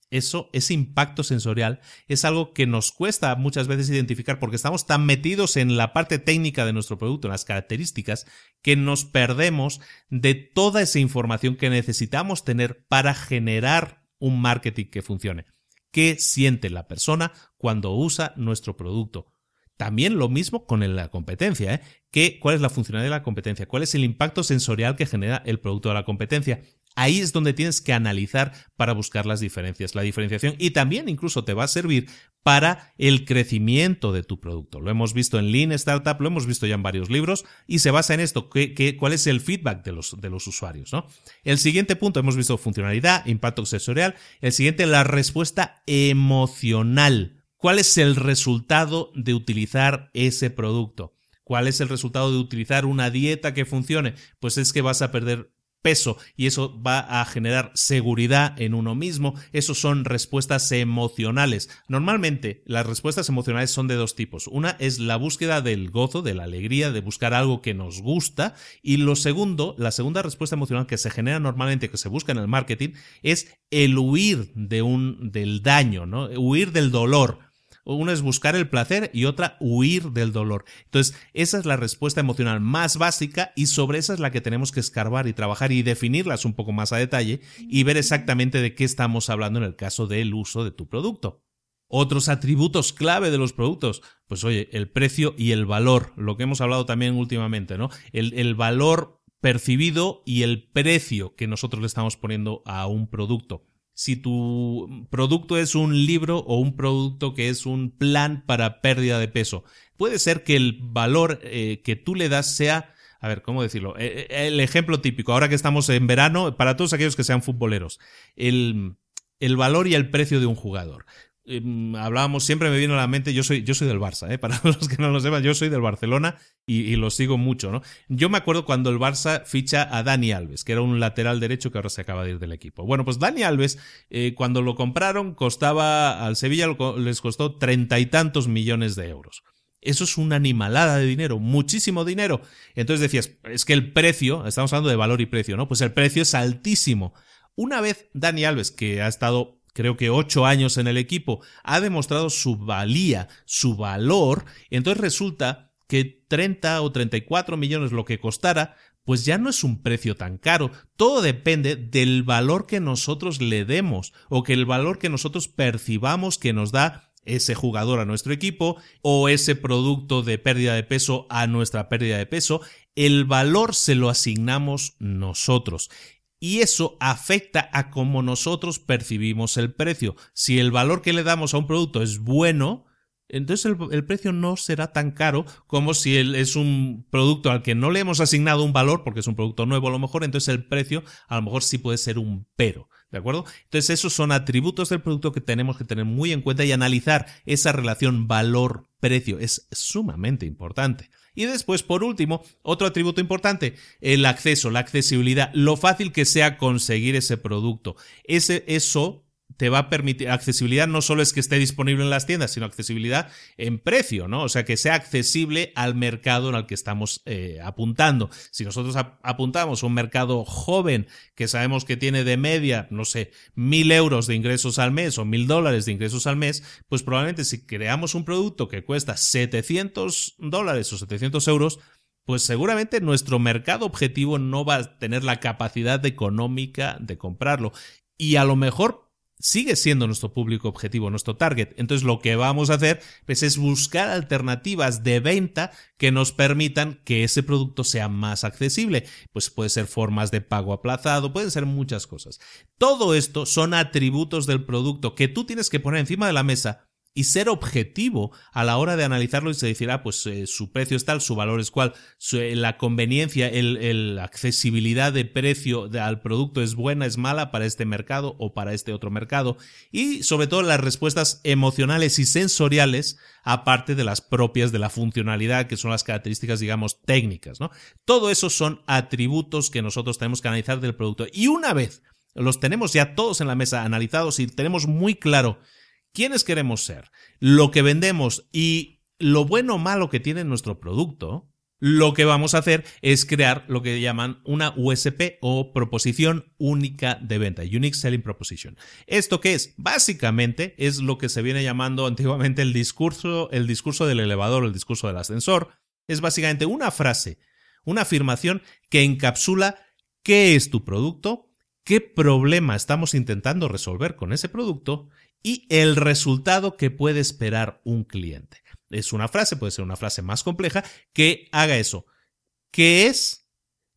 Eso, ese impacto sensorial, es algo que nos cuesta muchas veces identificar porque estamos tan metidos en la parte técnica de nuestro producto, en las características, que nos perdemos de toda esa información que necesitamos tener para generar un marketing que funcione. ¿Qué siente la persona cuando usa nuestro producto? También lo mismo con la competencia. ¿eh? ¿Qué, ¿Cuál es la funcionalidad de la competencia? ¿Cuál es el impacto sensorial que genera el producto de la competencia? Ahí es donde tienes que analizar para buscar las diferencias, la diferenciación y también incluso te va a servir para el crecimiento de tu producto. Lo hemos visto en Lean Startup, lo hemos visto ya en varios libros y se basa en esto, cuál es el feedback de los, de los usuarios. ¿no? El siguiente punto, hemos visto funcionalidad, impacto sensorial. El siguiente, la respuesta emocional. ¿Cuál es el resultado de utilizar ese producto? ¿Cuál es el resultado de utilizar una dieta que funcione? Pues es que vas a perder peso y eso va a generar seguridad en uno mismo. Esos son respuestas emocionales. Normalmente las respuestas emocionales son de dos tipos. Una es la búsqueda del gozo, de la alegría, de buscar algo que nos gusta. Y lo segundo, la segunda respuesta emocional que se genera normalmente, que se busca en el marketing, es el huir de un, del daño, ¿no? Huir del dolor. Una es buscar el placer y otra huir del dolor. Entonces, esa es la respuesta emocional más básica y sobre esa es la que tenemos que escarbar y trabajar y definirlas un poco más a detalle y ver exactamente de qué estamos hablando en el caso del uso de tu producto. Otros atributos clave de los productos, pues oye, el precio y el valor, lo que hemos hablado también últimamente, ¿no? El, el valor percibido y el precio que nosotros le estamos poniendo a un producto si tu producto es un libro o un producto que es un plan para pérdida de peso. Puede ser que el valor eh, que tú le das sea, a ver, ¿cómo decirlo? Eh, eh, el ejemplo típico, ahora que estamos en verano, para todos aquellos que sean futboleros, el, el valor y el precio de un jugador. Em, hablábamos, siempre me vino a la mente, yo soy, yo soy del Barça, ¿eh? para los que no lo sepan, yo soy del Barcelona y, lo sigo mucho, ¿no? Yo me acuerdo cuando el Barça ficha a Dani Alves, que era un lateral derecho que ahora se acaba de ir del equipo. Bueno, pues Dani Alves, eh, cuando lo compraron, costaba, al Sevilla les costó treinta y tantos millones de euros. Eso es una animalada de dinero, muchísimo dinero. Entonces decías, es que el precio, estamos hablando de valor y precio, ¿no? Pues el precio es altísimo. Una vez Dani Alves, que ha estado creo que ocho años en el equipo, ha demostrado su valía, su valor, entonces resulta que 30 o 34 millones lo que costara, pues ya no es un precio tan caro. Todo depende del valor que nosotros le demos o que el valor que nosotros percibamos que nos da ese jugador a nuestro equipo o ese producto de pérdida de peso a nuestra pérdida de peso, el valor se lo asignamos nosotros y eso afecta a cómo nosotros percibimos el precio. Si el valor que le damos a un producto es bueno, entonces el, precio no será tan caro como si es un producto al que no le hemos asignado un valor, porque es un producto nuevo a lo mejor, entonces el precio a lo mejor sí puede ser un pero. ¿De acuerdo? Entonces esos son atributos del producto que tenemos que tener muy en cuenta y analizar esa relación valor-precio. Es sumamente importante. Y después, por último, otro atributo importante, el acceso, la accesibilidad, lo fácil que sea conseguir ese producto. Ese, eso te va a permitir, accesibilidad no solo es que esté disponible en las tiendas, sino accesibilidad en precio, ¿no? O sea, que sea accesible al mercado en el que estamos eh, apuntando. Si nosotros apuntamos a un mercado joven que sabemos que tiene de media, no sé, mil euros de ingresos al mes o mil dólares de ingresos al mes, pues probablemente si creamos un producto que cuesta 700 dólares o 700 euros, pues seguramente nuestro mercado objetivo no va a tener la capacidad económica de comprarlo. Y a lo mejor sigue siendo nuestro público objetivo, nuestro target. Entonces lo que vamos a hacer pues, es buscar alternativas de venta que nos permitan que ese producto sea más accesible. Pues puede ser formas de pago aplazado, pueden ser muchas cosas. Todo esto son atributos del producto que tú tienes que poner encima de la mesa y ser objetivo a la hora de analizarlo y se decir, ah, pues eh, su precio es tal, su valor es cual, eh, la conveniencia, la accesibilidad de precio al producto es buena, es mala para este mercado o para este otro mercado. Y sobre todo las respuestas emocionales y sensoriales, aparte de las propias de la funcionalidad, que son las características, digamos, técnicas, ¿no? Todo eso son atributos que nosotros tenemos que analizar del producto. Y una vez los tenemos ya todos en la mesa analizados y tenemos muy claro quiénes queremos ser, lo que vendemos y lo bueno o malo que tiene nuestro producto, lo que vamos a hacer es crear lo que llaman una USP o proposición única de venta, Unique Selling Proposition. ¿Esto qué es? Básicamente es lo que se viene llamando antiguamente el discurso, el discurso del elevador, el discurso del ascensor. Es básicamente una frase, una afirmación que encapsula qué es tu producto, qué problema estamos intentando resolver con ese producto y el resultado que puede esperar un cliente. Es una frase, puede ser una frase más compleja, que haga eso. ¿Qué es?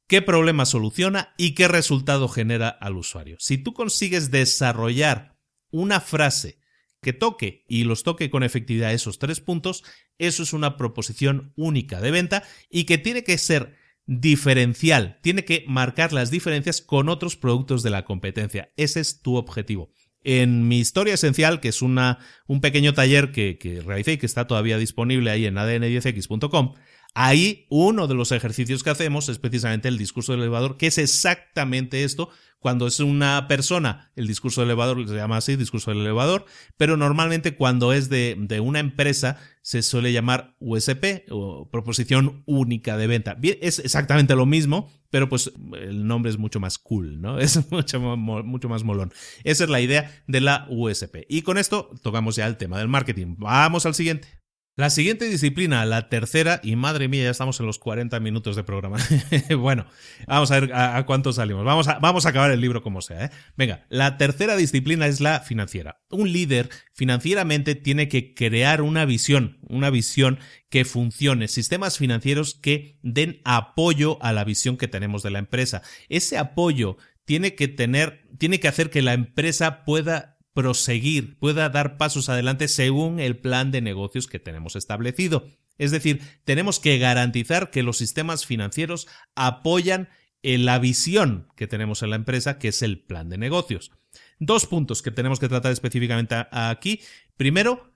¿Qué problema soluciona? ¿Y qué resultado genera al usuario? Si tú consigues desarrollar una frase que toque y los toque con efectividad esos tres puntos, eso es una proposición única de venta y que tiene que ser diferencial, tiene que marcar las diferencias con otros productos de la competencia. Ese es tu objetivo. En mi historia esencial, que es una, un pequeño taller que, que realicé y que está todavía disponible ahí en adn10x.com, ahí uno de los ejercicios que hacemos es precisamente el discurso del elevador, que es exactamente esto, cuando es una persona, el discurso del elevador se llama así, discurso del elevador, pero normalmente cuando es de, una empresa se suele llamar USP o proposición única de venta. Bien, es exactamente lo mismo, pero pues el nombre es mucho más cool, ¿no? Es mucho, mucho más molón. Esa es la idea de la USP. Y con esto tocamos ya el tema del marketing. Vamos al siguiente. La siguiente disciplina, la tercera, y madre mía, ya estamos en los 40 minutos de programa. bueno, vamos a ver a, cuánto salimos. Vamos a, vamos a acabar el libro como sea. ¿eh? Venga, la tercera disciplina es la financiera. Un líder financieramente tiene que crear una visión, una visión que funcione, sistemas financieros que den apoyo a la visión que tenemos de la empresa. Ese apoyo tiene que tener, tiene que hacer que la empresa pueda proseguir, pueda dar pasos adelante según el plan de negocios que tenemos establecido. Es decir, tenemos que garantizar que los sistemas financieros apoyan en la visión que tenemos en la empresa, que es el plan de negocios. Dos puntos que tenemos que tratar específicamente aquí. Primero,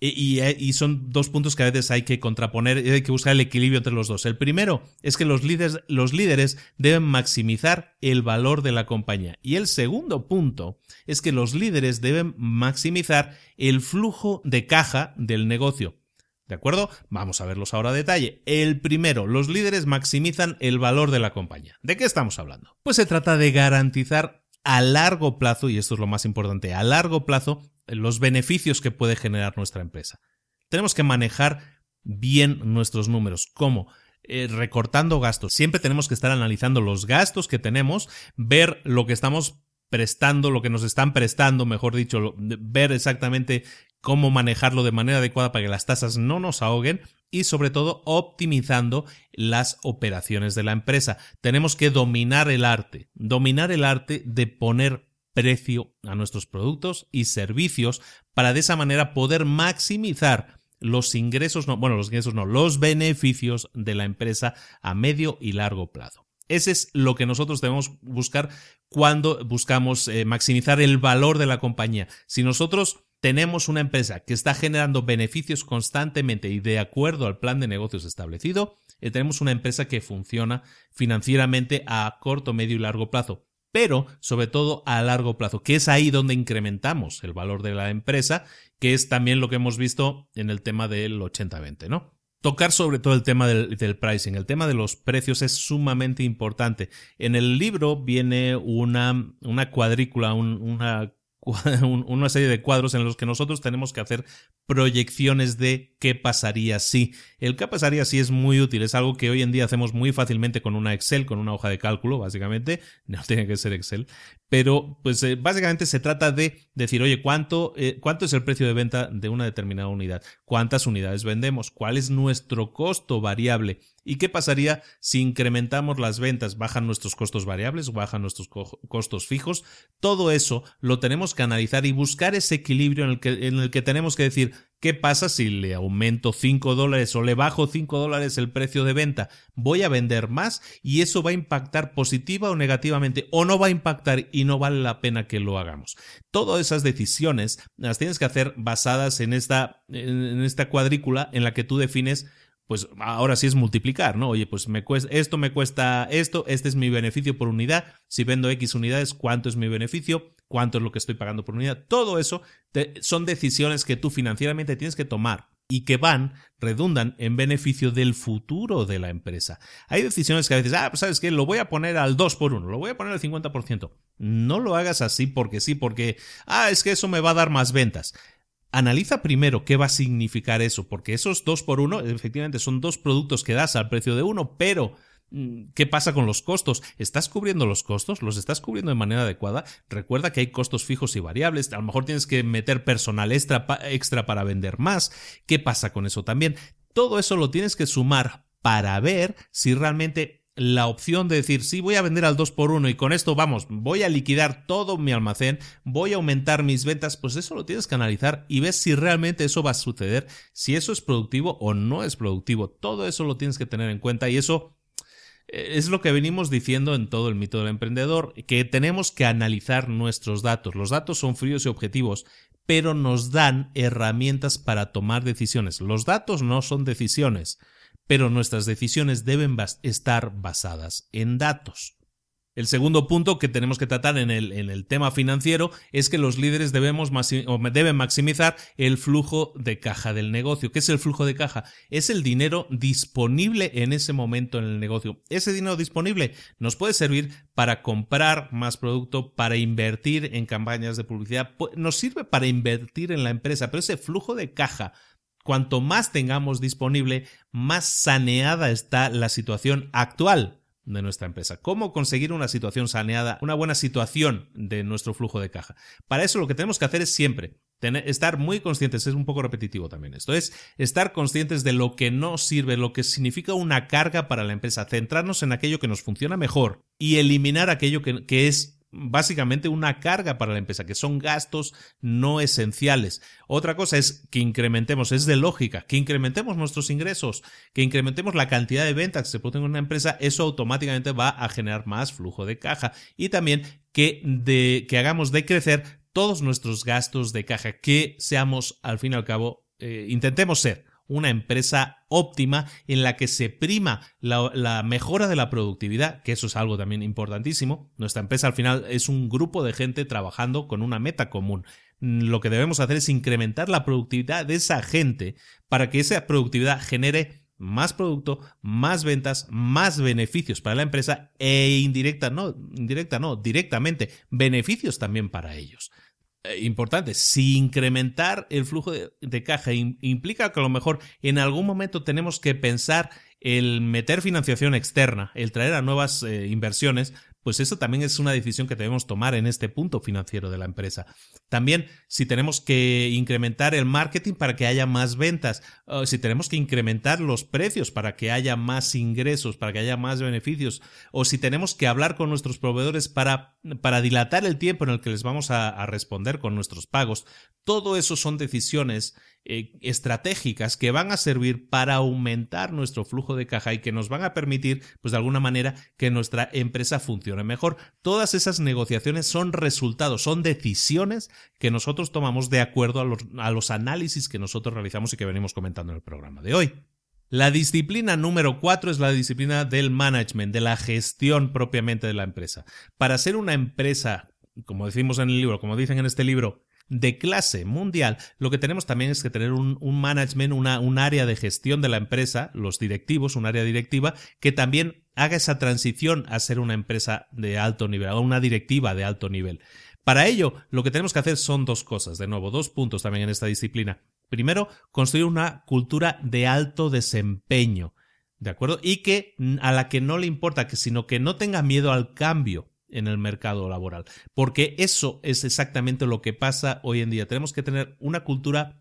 y, son dos puntos que a veces hay que contraponer, hay que buscar el equilibrio entre los dos. El primero es que los líderes, los líderes deben maximizar el valor de la compañía. Y el segundo punto es que los líderes deben maximizar el flujo de caja del negocio. ¿De acuerdo? Vamos a verlos ahora a detalle. El primero, los líderes maximizan el valor de la compañía. ¿De qué estamos hablando? Pues se trata de garantizar a largo plazo, y esto es lo más importante, a largo plazo, los beneficios que puede generar nuestra empresa. Tenemos que manejar bien nuestros números. ¿Cómo? Eh, recortando gastos. Siempre tenemos que estar analizando los gastos que tenemos, ver lo que estamos prestando, lo que nos están prestando, mejor dicho, ver exactamente cómo manejarlo de manera adecuada para que las tasas no nos ahoguen y sobre todo optimizando las operaciones de la empresa. Tenemos que dominar el arte, dominar el arte de poner precio a nuestros productos y servicios para de esa manera poder maximizar los ingresos, no, bueno, los ingresos no, los beneficios de la empresa a medio y largo plazo. Ese es lo que nosotros debemos buscar cuando buscamos eh, maximizar el valor de la compañía. Si nosotros tenemos una empresa que está generando beneficios constantemente y de acuerdo al plan de negocios establecido, eh, tenemos una empresa que funciona financieramente a corto, medio y largo plazo pero sobre todo a largo plazo, que es ahí donde incrementamos el valor de la empresa, que es también lo que hemos visto en el tema del 80-20, ¿no? Tocar sobre todo el tema del, pricing, el tema de los precios es sumamente importante. En el libro viene una, una cuadrícula, una una serie de cuadros en los que nosotros tenemos que hacer proyecciones de qué pasaría si. El qué pasaría si es muy útil, es algo que hoy en día hacemos muy fácilmente con una Excel, con una hoja de cálculo, básicamente, no tiene que ser Excel, pero pues eh, básicamente se trata de decir, oye, ¿cuánto, eh, ¿cuánto es el precio de venta de una determinada unidad? ¿Cuántas unidades vendemos? ¿Cuál es nuestro costo variable? ¿Y qué pasaría si incrementamos las ventas? ¿Bajan nuestros costos variables? ¿Bajan nuestros costos fijos? Todo eso lo tenemos que analizar y buscar ese equilibrio en el que, en el que tenemos que decir, ¿qué pasa si le aumento 5 dólares o le bajo 5 dólares el precio de venta? ¿Voy a vender más y eso va a impactar positiva o negativamente? ¿O no va a impactar y no vale la pena que lo hagamos? Todas esas decisiones las tienes que hacer basadas en esta, en esta cuadrícula en la que tú defines pues ahora sí es multiplicar, ¿no? Oye, pues me cuesta, esto me cuesta esto, este es mi beneficio por unidad, si vendo X unidades, ¿cuánto es mi beneficio? ¿Cuánto es lo que estoy pagando por unidad? Todo eso son decisiones que tú financieramente tienes que tomar y que van, redundan en beneficio del futuro de la empresa. Hay decisiones que a veces, ah, pues sabes que lo voy a poner al 2 por 1, lo voy a poner al 50%. No lo hagas así porque sí, porque, ah, es que eso me va a dar más ventas analiza primero qué va a significar eso, porque esos dos por uno, efectivamente, son dos productos que das al precio de uno, pero mm, ¿Qué pasa con los costos? ¿Estás cubriendo los costos? ¿Los estás cubriendo de manera adecuada? Recuerda que hay costos fijos y variables. A lo mejor tienes que meter personal extra, extra para vender más. ¿Qué pasa con eso también? Todo eso lo tienes que sumar para ver si realmente la opción de decir, sí, voy a vender al 2 por 1 y con esto vamos, voy a liquidar todo mi almacén, voy a aumentar mis ventas, pues eso lo tienes que analizar y ves si realmente eso va a suceder, si eso es productivo o no es productivo. Todo eso lo tienes que tener en cuenta y eso eh, es lo que venimos diciendo en todo el mito del emprendedor, que tenemos que analizar nuestros datos. Los datos son fríos y objetivos, pero nos dan herramientas para tomar decisiones. Los datos no son decisiones pero nuestras decisiones deben estar basadas en datos. El segundo punto que tenemos que tratar en el, en el tema financiero es que los líderes deben maximizar el flujo de caja del negocio. ¿Qué es el flujo de caja? Es el dinero disponible en ese momento en el negocio. Ese dinero disponible nos puede servir para comprar más producto, para invertir en campañas de publicidad, nos sirve para invertir en la empresa, pero ese flujo de caja Cuanto más tengamos disponible, más saneada está la situación actual de nuestra empresa. ¿Cómo conseguir una situación saneada, una buena situación de nuestro flujo de caja? Para eso lo que tenemos que hacer es siempre estar muy conscientes, es un poco repetitivo también esto, es estar conscientes de lo que no sirve, lo que significa una carga para la empresa, centrarnos en aquello que nos funciona mejor y eliminar aquello que, es básicamente una carga para la empresa, que son gastos no esenciales. Otra cosa es que incrementemos, es de lógica, que incrementemos nuestros ingresos, que incrementemos la cantidad de ventas que se producen en una empresa, eso automáticamente va a generar más flujo de caja y también que, de, que hagamos decrecer todos nuestros gastos de caja, que seamos al fin y al cabo, eh, intentemos ser una empresa óptima en la que se prima la, mejora de la productividad, que eso es algo también importantísimo. Nuestra empresa al final es un grupo de gente trabajando con una meta común. Lo que debemos hacer es incrementar la productividad de esa gente para que esa productividad genere más producto, más ventas, más beneficios para la empresa e indirecta, no, indirecta no, directamente beneficios también para ellos. Eh, importante, si incrementar el flujo de, caja implica que a lo mejor en algún momento tenemos que pensar el meter financiación externa, el traer a nuevas eh, inversiones, pues eso también es una decisión que debemos tomar en este punto financiero de la empresa. También si tenemos que incrementar el marketing para que haya más ventas, si tenemos que incrementar los precios para que haya más ingresos, para que haya más beneficios, o si tenemos que hablar con nuestros proveedores para, para dilatar el tiempo en el que les vamos a responder con nuestros pagos, todo eso son decisiones eh, estratégicas que van a servir para aumentar nuestro flujo de caja y que nos van a permitir, pues de alguna manera, que nuestra empresa funcione mejor. Todas esas negociaciones son resultados, son decisiones que nosotros tomamos de acuerdo a los, a los análisis que nosotros realizamos y que venimos comentando en el programa de hoy. La disciplina número cuatro es la disciplina del management, de la gestión propiamente de la empresa. Para ser una empresa, como decimos en el libro, como dicen en este libro, de clase mundial, lo que tenemos también es que tener un, management, una, un área de gestión de la empresa, los directivos, un área directiva, que también haga esa transición a ser una empresa de alto nivel, a una directiva de alto nivel. Para ello, lo que tenemos que hacer son dos cosas, de nuevo, dos puntos también en esta disciplina. Primero, construir una cultura de alto desempeño, ¿de acuerdo? Y que a la que no le importa, que sino que no tenga miedo al cambio en el mercado laboral, porque eso es exactamente lo que pasa hoy en día. Tenemos que tener una cultura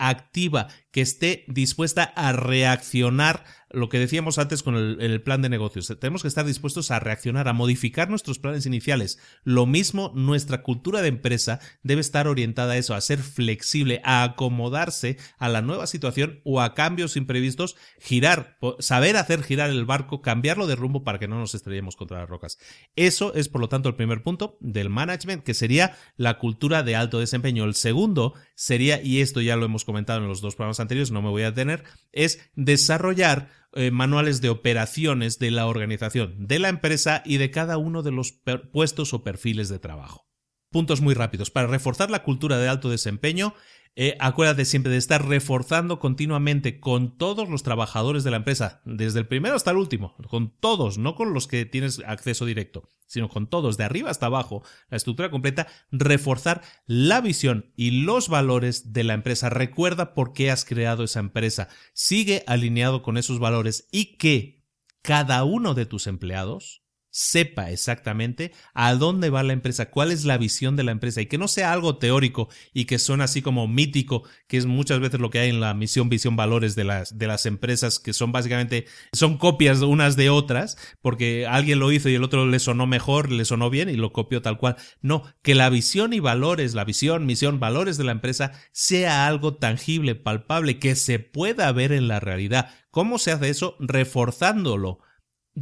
activa, que esté dispuesta a reaccionar lo que decíamos antes con el, plan de negocios. Tenemos que estar dispuestos a reaccionar, a modificar nuestros planes iniciales. Lo mismo, nuestra cultura de empresa debe estar orientada a eso, a ser flexible, a acomodarse a la nueva situación o a cambios imprevistos, girar, saber hacer girar el barco, cambiarlo de rumbo para que no nos estrellemos contra las rocas. Eso es, por lo tanto, el primer punto del management, que sería la cultura de alto desempeño. El segundo sería, y esto ya lo hemos comentado en los dos programas anteriores, no me voy a detener, es desarrollar eh, manuales de operaciones de la organización, de la empresa y de cada uno de los puestos o perfiles de trabajo. Puntos muy rápidos. Para reforzar la cultura de alto desempeño, eh, acuérdate siempre de estar reforzando continuamente con todos los trabajadores de la empresa, desde el primero hasta el último, con todos, no con los que tienes acceso directo, sino con todos, de arriba hasta abajo, la estructura completa, reforzar la visión y los valores de la empresa. Recuerda por qué has creado esa empresa, sigue alineado con esos valores y que cada uno de tus empleados sepa exactamente a dónde va la empresa, cuál es la visión de la empresa y que no sea algo teórico y que suena así como mítico, que es muchas veces lo que hay en la misión, visión, valores de las, de las empresas que son básicamente, son copias unas de otras, porque alguien lo hizo y el otro le sonó mejor, le sonó bien y lo copió tal cual. No, que la visión y valores, la visión, misión, valores de la empresa sea algo tangible, palpable, que se pueda ver en la realidad. ¿Cómo se hace eso? Reforzándolo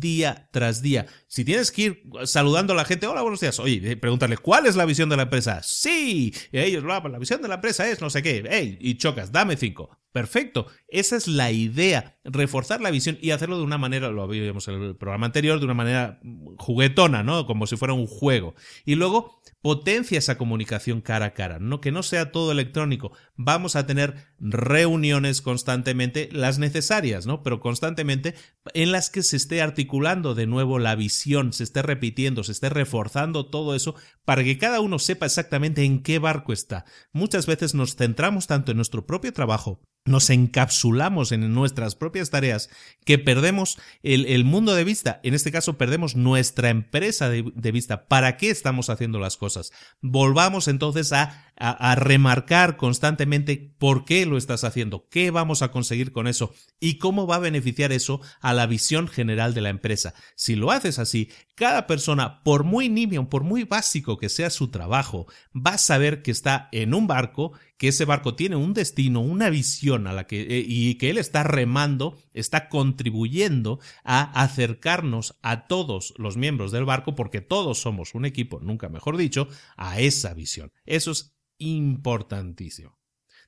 día tras día. Si tienes que ir saludando a la gente, hola, buenos días, oye, eh, pregúntale, ¿cuál es la visión de la empresa? Sí, y ellos, la visión de la empresa es no sé qué, hey, y chocas, dame cinco. Perfecto, esa es la idea, reforzar la visión y hacerlo de una manera, lo habíamos en el programa anterior, de una manera juguetona, ¿no? Como si fuera un juego. Y luego potencia esa comunicación cara a cara, no que no sea todo electrónico. Vamos a tener reuniones constantemente, las necesarias, ¿no? Pero constantemente en las que se esté articulando de nuevo la visión, se esté repitiendo, se esté reforzando todo eso para que cada uno sepa exactamente en qué barco está. Muchas veces nos centramos tanto en nuestro propio trabajo nos encapsulamos en nuestras propias tareas que perdemos el, mundo de vista. En este caso, perdemos nuestra empresa de, vista. ¿Para qué estamos haciendo las cosas? Volvamos entonces a, a, remarcar constantemente por qué lo estás haciendo, qué vamos a conseguir con eso y cómo va a beneficiar eso a la visión general de la empresa. Si lo haces así, cada persona, por muy nimio, por muy básico que sea su trabajo, va a saber que está en un barco que ese barco tiene un destino, una visión a la que eh, y que él está remando, está contribuyendo a acercarnos a todos los miembros del barco porque todos somos un equipo, nunca mejor dicho, a esa visión. Eso es importantísimo.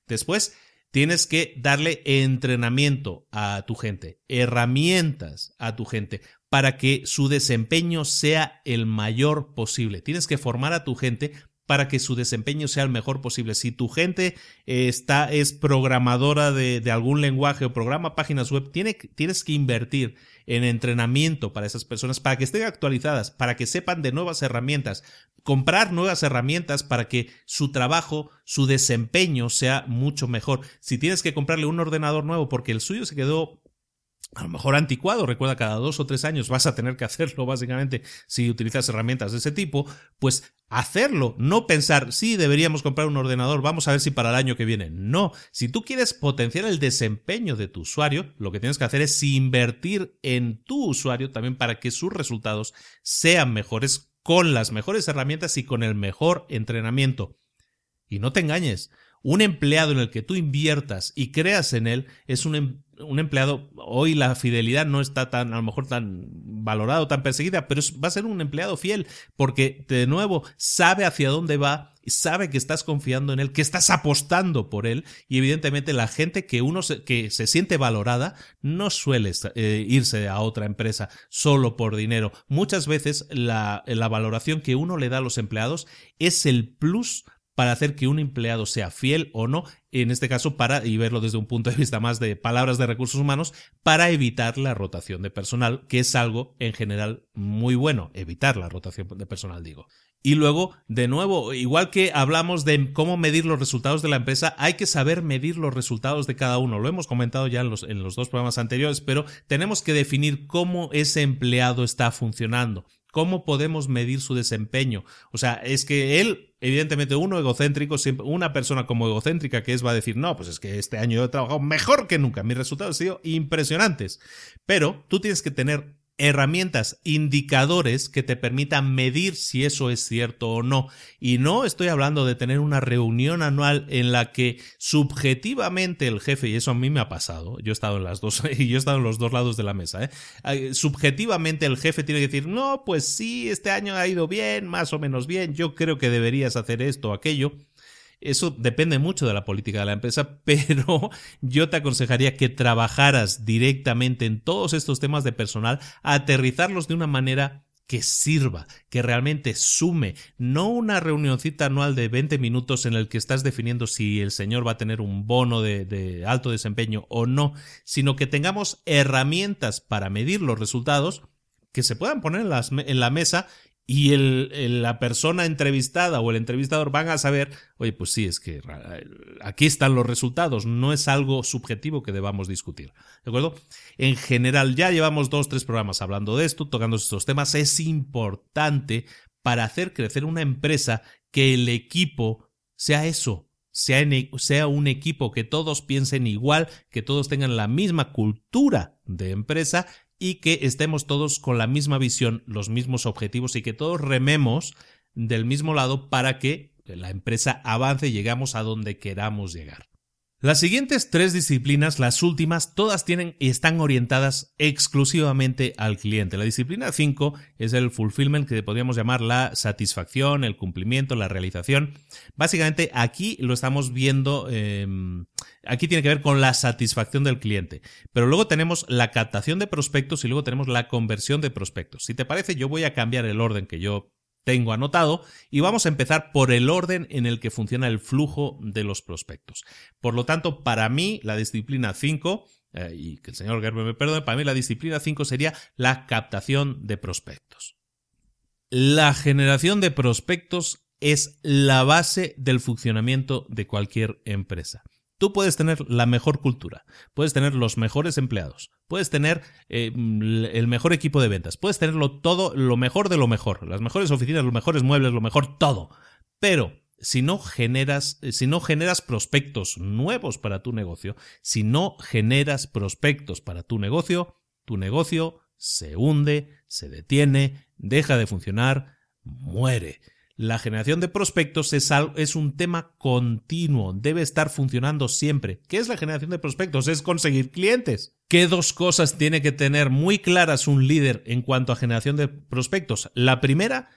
Después tienes que darle entrenamiento a tu gente, herramientas a tu gente para que su desempeño sea el mayor posible. Tienes que formar a tu gente para que su desempeño sea el mejor posible. Si tu gente eh, está, es programadora de, algún lenguaje o programa páginas web, tiene, tienes que invertir en entrenamiento para esas personas, para que estén actualizadas, para que sepan de nuevas herramientas, comprar nuevas herramientas para que su trabajo, su desempeño sea mucho mejor. Si tienes que comprarle un ordenador nuevo porque el suyo se quedó a lo mejor anticuado, recuerda, cada dos o tres años vas a tener que hacerlo básicamente si utilizas herramientas de ese tipo, pues hacerlo, no pensar, sí, deberíamos comprar un ordenador, vamos a ver si para el año que viene. No, si tú quieres potenciar el desempeño de tu usuario, lo que tienes que hacer es invertir en tu usuario también para que sus resultados sean mejores con las mejores herramientas y con el mejor entrenamiento. Y no te engañes, un empleado en el que tú inviertas y creas en él es un, em, un, empleado, hoy la fidelidad no está tan, a lo mejor tan valorado, tan perseguida, pero va a ser un empleado fiel porque de nuevo sabe hacia dónde va, sabe que estás confiando en él, que estás apostando por él y evidentemente la gente que uno se, que se siente valorada no suele eh, irse a otra empresa solo por dinero. Muchas veces la, la valoración que uno le da a los empleados es el plus para hacer que un empleado sea fiel o no, en este caso para, y verlo desde un punto de vista más de palabras de recursos humanos, para evitar la rotación de personal, que es algo en general muy bueno, evitar la rotación de personal, digo. Y luego, de nuevo, igual que hablamos de cómo medir los resultados de la empresa, hay que saber medir los resultados de cada uno. Lo hemos comentado ya en los, en los dos programas anteriores, pero tenemos que definir cómo ese empleado está funcionando. ¿Cómo podemos medir su desempeño? O sea, es que él, evidentemente, uno egocéntrico, una persona como egocéntrica que es, va a decir, no, pues es que este año yo he trabajado mejor que nunca, mis resultados han sido impresionantes. Pero tú tienes que tener herramientas, indicadores que te permitan medir si eso es cierto o no. Y no estoy hablando de tener una reunión anual en la que subjetivamente el jefe, y eso a mí me ha pasado, yo he estado en las dos, y yo he estado en los dos lados de la mesa, ¿eh? subjetivamente el jefe tiene que decir, no, pues sí, este año ha ido bien, más o menos bien, yo creo que deberías hacer esto o aquello. Eso depende mucho de la política de la empresa, pero yo te aconsejaría que trabajaras directamente en todos estos temas de personal, aterrizarlos de una manera que sirva, que realmente sume, no una reunioncita anual de 20 minutos en el que estás definiendo si el señor va a tener un bono de, alto desempeño o no, sino que tengamos herramientas para medir los resultados que se puedan poner en, en la mesa y el, la persona entrevistada o el entrevistador van a saber, oye, pues sí, es que aquí están los resultados, no es algo subjetivo que debamos discutir. ¿De acuerdo? En general, ya llevamos dos, tres programas hablando de esto, tocando estos temas. Es importante para hacer crecer una empresa que el equipo sea eso, sea, sea, un equipo que todos piensen igual, que todos tengan la misma cultura de empresa y que estemos todos con la misma visión, los mismos objetivos y que todos rememos del mismo lado para que la empresa avance y llegamos a donde queramos llegar. Las siguientes tres disciplinas, las últimas, todas tienen y están orientadas exclusivamente al cliente. La disciplina 5 es el fulfillment, que podríamos llamar la satisfacción, el cumplimiento, la realización. Básicamente aquí lo estamos viendo, em, aquí tiene que ver con la satisfacción del cliente. Pero luego tenemos la captación de prospectos y luego tenemos la conversión de prospectos. Si te parece, yo voy a cambiar el orden que yo tengo anotado y vamos a empezar por el orden en el que funciona el flujo de los prospectos. Por lo tanto, para mí, la disciplina 5, eh, y que el señor Gerber me perdone, para mí la disciplina 5 sería la captación de prospectos. La generación de prospectos es la base del funcionamiento de cualquier empresa. Tú puedes tener la mejor cultura, puedes tener los mejores empleados, puedes tener eh, el mejor equipo de ventas, puedes tenerlo todo, lo mejor de lo mejor, las mejores oficinas, los mejores muebles, lo mejor, todo. Pero si no generas, eh, si no generas prospectos nuevos para tu negocio, si no generas prospectos para tu negocio, tu negocio se hunde, se detiene, deja de funcionar, muere. La generación de prospectos es, un tema continuo, debe estar funcionando siempre. ¿Qué es la generación de prospectos? Es conseguir clientes. ¿Qué dos cosas tiene que tener muy claras un líder en cuanto a generación de prospectos? La primera,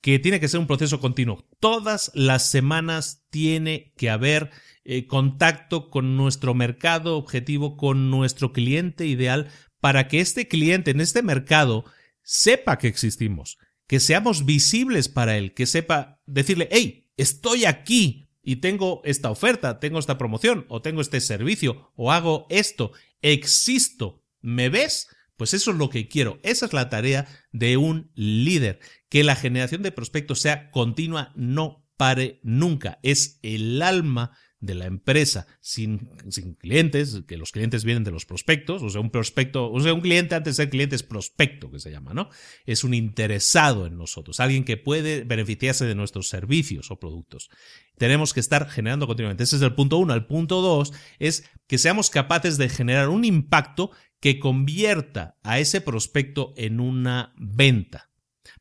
que tiene que ser un proceso continuo. Todas las semanas tiene que haber eh, contacto con nuestro mercado objetivo, con nuestro cliente ideal, para que este cliente en este mercado sepa que existimos que seamos visibles para él, que sepa decirle, hey, estoy aquí y tengo esta oferta, tengo esta promoción, o tengo este servicio, o hago esto, existo, ¿me ves? Pues eso es lo que quiero. Esa es la tarea de un líder. Que la generación de prospectos sea continua, no pare nunca. Es el alma de la empresa sin, sin, clientes, que los clientes vienen de los prospectos, o sea, un prospecto, o sea, un cliente antes de ser cliente es prospecto, que se llama, ¿no? Es un interesado en nosotros, alguien que puede beneficiarse de nuestros servicios o productos. Tenemos que estar generando continuamente. Ese es el punto uno. El punto dos es que seamos capaces de generar un impacto que convierta a ese prospecto en una venta.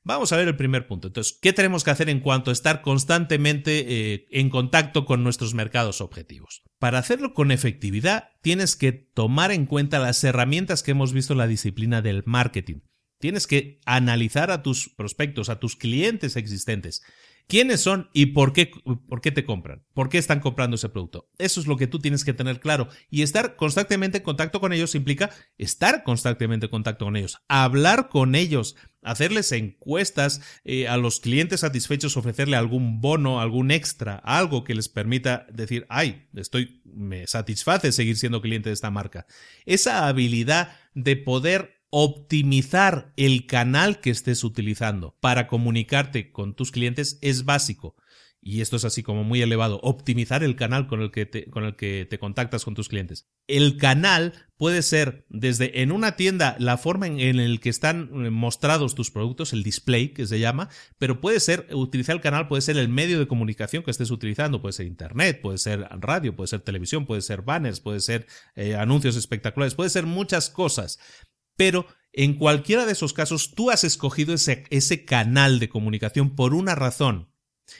Vamos a ver el primer punto. Entonces, ¿qué tenemos que hacer en cuanto a estar constantemente eh, en contacto con nuestros mercados objetivos? Para hacerlo con efectividad, tienes que tomar en cuenta las herramientas que hemos visto en la disciplina del marketing. Tienes que analizar a tus prospectos, a tus clientes existentes. Quiénes son y por qué, por qué te compran, por qué están comprando ese producto. Eso es lo que tú tienes que tener claro. Y estar constantemente en contacto con ellos implica estar constantemente en contacto con ellos, hablar con ellos, hacerles encuestas eh, a los clientes satisfechos, ofrecerle algún bono, algún extra, algo que les permita decir, ay, estoy, me satisface seguir siendo cliente de esta marca. Esa habilidad de poder optimizar el canal que estés utilizando para comunicarte con tus clientes es básico y esto es así como muy elevado, optimizar el canal con el que te, con el que te contactas con tus clientes. El canal puede ser desde en una tienda la forma en, en el que están eh, mostrados tus productos, el display que se llama, pero puede ser, utilizar el canal puede ser el medio de comunicación que estés utilizando, puede ser internet, puede ser radio, puede ser televisión, puede ser banners, puede ser eh, anuncios espectaculares, puede ser muchas cosas, pero en cualquiera de esos casos tú has escogido ese, canal de comunicación por una razón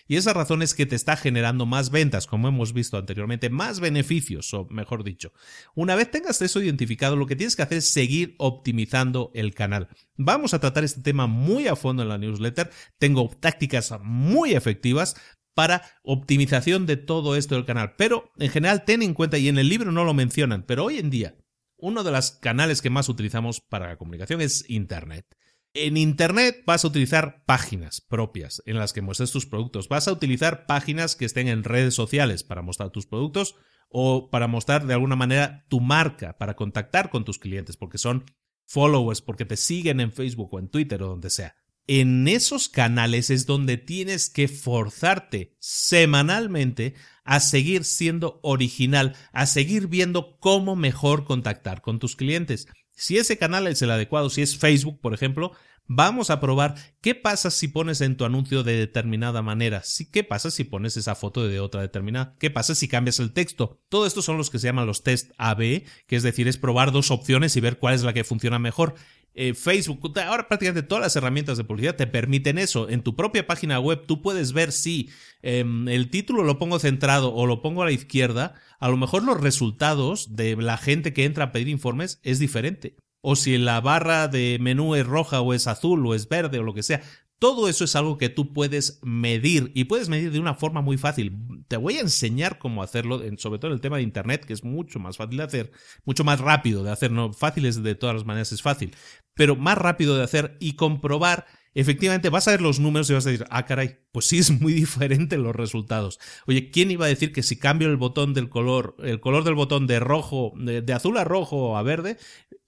y esa razón es que te está generando más ventas, como hemos visto anteriormente, más beneficios, o mejor dicho. Una vez tengas eso identificado, lo que tienes que hacer es seguir optimizando el canal. Vamos a tratar este tema muy a fondo en la newsletter. Tengo tácticas muy efectivas para optimización de todo esto del canal. Pero en general ten en cuenta, y en el libro no lo mencionan, pero hoy en día uno de los canales que más utilizamos para la comunicación es Internet. En Internet vas a utilizar páginas propias en las que muestres tus productos. Vas a utilizar páginas que estén en redes sociales para mostrar tus productos o para mostrar de alguna manera tu marca, para contactar con tus clientes, porque son followers, porque te siguen en Facebook o en Twitter o donde sea. En esos canales es donde tienes que forzarte semanalmente a seguir siendo original, a seguir viendo cómo mejor contactar con tus clientes. Si ese canal es el adecuado, si es Facebook, por ejemplo, vamos a probar qué pasa si pones en tu anuncio de determinada manera, qué pasa si pones esa foto de otra determinada, qué pasa si cambias el texto. Todo esto son los que se llaman los test AB, que es decir, es probar dos opciones y ver cuál es la que funciona mejor. Eh, Facebook, ahora prácticamente todas las herramientas de publicidad te permiten eso. En tu propia página web tú puedes ver si em, el título lo pongo centrado o lo pongo a la izquierda, a lo mejor los resultados de la gente que entra a pedir informes es diferente. O si la barra de menú es roja o es azul o es verde o lo que sea. Todo eso es algo que tú puedes medir y puedes medir de una forma muy fácil. Te voy a enseñar cómo hacerlo, sobre todo en el tema de Internet, que es mucho más fácil de hacer, mucho más rápido de hacer. No, fácil es de todas las maneras, es fácil, pero más rápido de hacer y comprobar efectivamente vas a ver los números y vas a decir, ah, caray, pues sí es muy diferente los resultados. Oye, ¿quién iba a decir que si cambio el botón del color, el color del botón de rojo, de, azul a rojo a verde,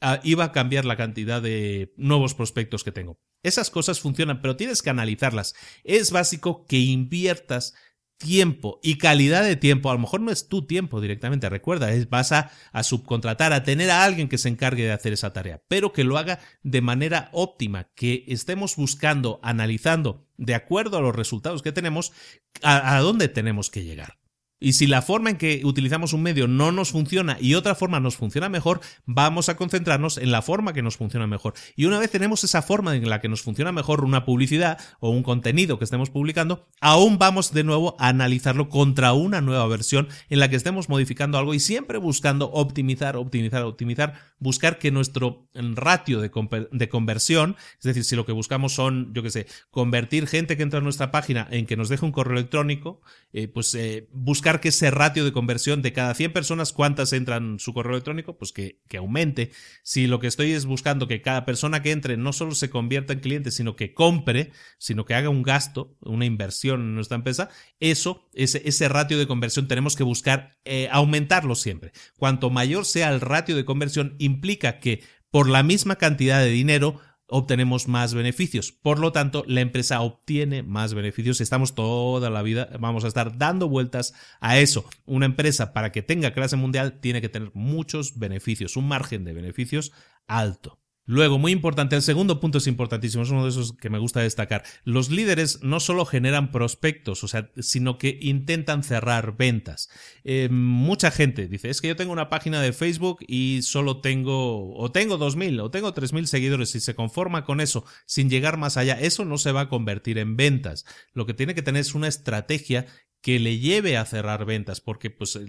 ah, iba a cambiar la cantidad de nuevos prospectos que tengo? Esas cosas funcionan, pero tienes que analizarlas. Es básico que inviertas tiempo y calidad de tiempo, a lo mejor no es tu tiempo directamente, recuerda, es, vas a, a, subcontratar, a tener a alguien que se encargue de hacer esa tarea, pero que lo haga de manera óptima, que estemos buscando, analizando, de acuerdo a los resultados que tenemos, a dónde tenemos que llegar. Y si la forma en que utilizamos un medio no nos funciona y otra forma nos funciona mejor, vamos a concentrarnos en la forma que nos funciona mejor. Y una vez tenemos esa forma en la que nos funciona mejor una publicidad o un contenido que estemos publicando, aún vamos de nuevo a analizarlo contra una nueva versión en la que estemos modificando algo y siempre buscando optimizar, optimizar, optimizar, buscar que nuestro ratio de, conversión, es decir, si lo que buscamos son, yo qué sé, convertir gente que entra a nuestra página en que nos deje un correo electrónico, eh, pues eh, buscar que ese ratio de conversión de cada 100 personas, ¿cuántas entran su correo electrónico? Pues que, que aumente. Si lo que estoy es buscando que cada persona que entre no solo se convierta en cliente, sino que compre, sino que haga un gasto, una inversión en nuestra empresa, eso, ese, ese ratio de conversión tenemos que buscar eh, aumentarlo siempre. Cuanto mayor sea el ratio de conversión, implica que por la misma cantidad de dinero obtenemos más beneficios. Por lo tanto, la empresa obtiene más beneficios. Estamos toda la vida, vamos a estar dando vueltas a eso. Una empresa para que tenga clase mundial tiene que tener muchos beneficios, un margen de beneficios alto. Luego, muy importante, el segundo punto es importantísimo, es uno de esos que me gusta destacar. Los líderes no solo generan prospectos, o sea, sino que intentan cerrar ventas. Eh, mucha gente dice, es que yo tengo una página de Facebook y solo tengo, o tengo 2.000, o tengo 3.000 seguidores y se conforma con eso, sin llegar más allá. Eso no se va a convertir en ventas. Lo que tiene que tener es una estrategia que le lleve a cerrar ventas, porque pues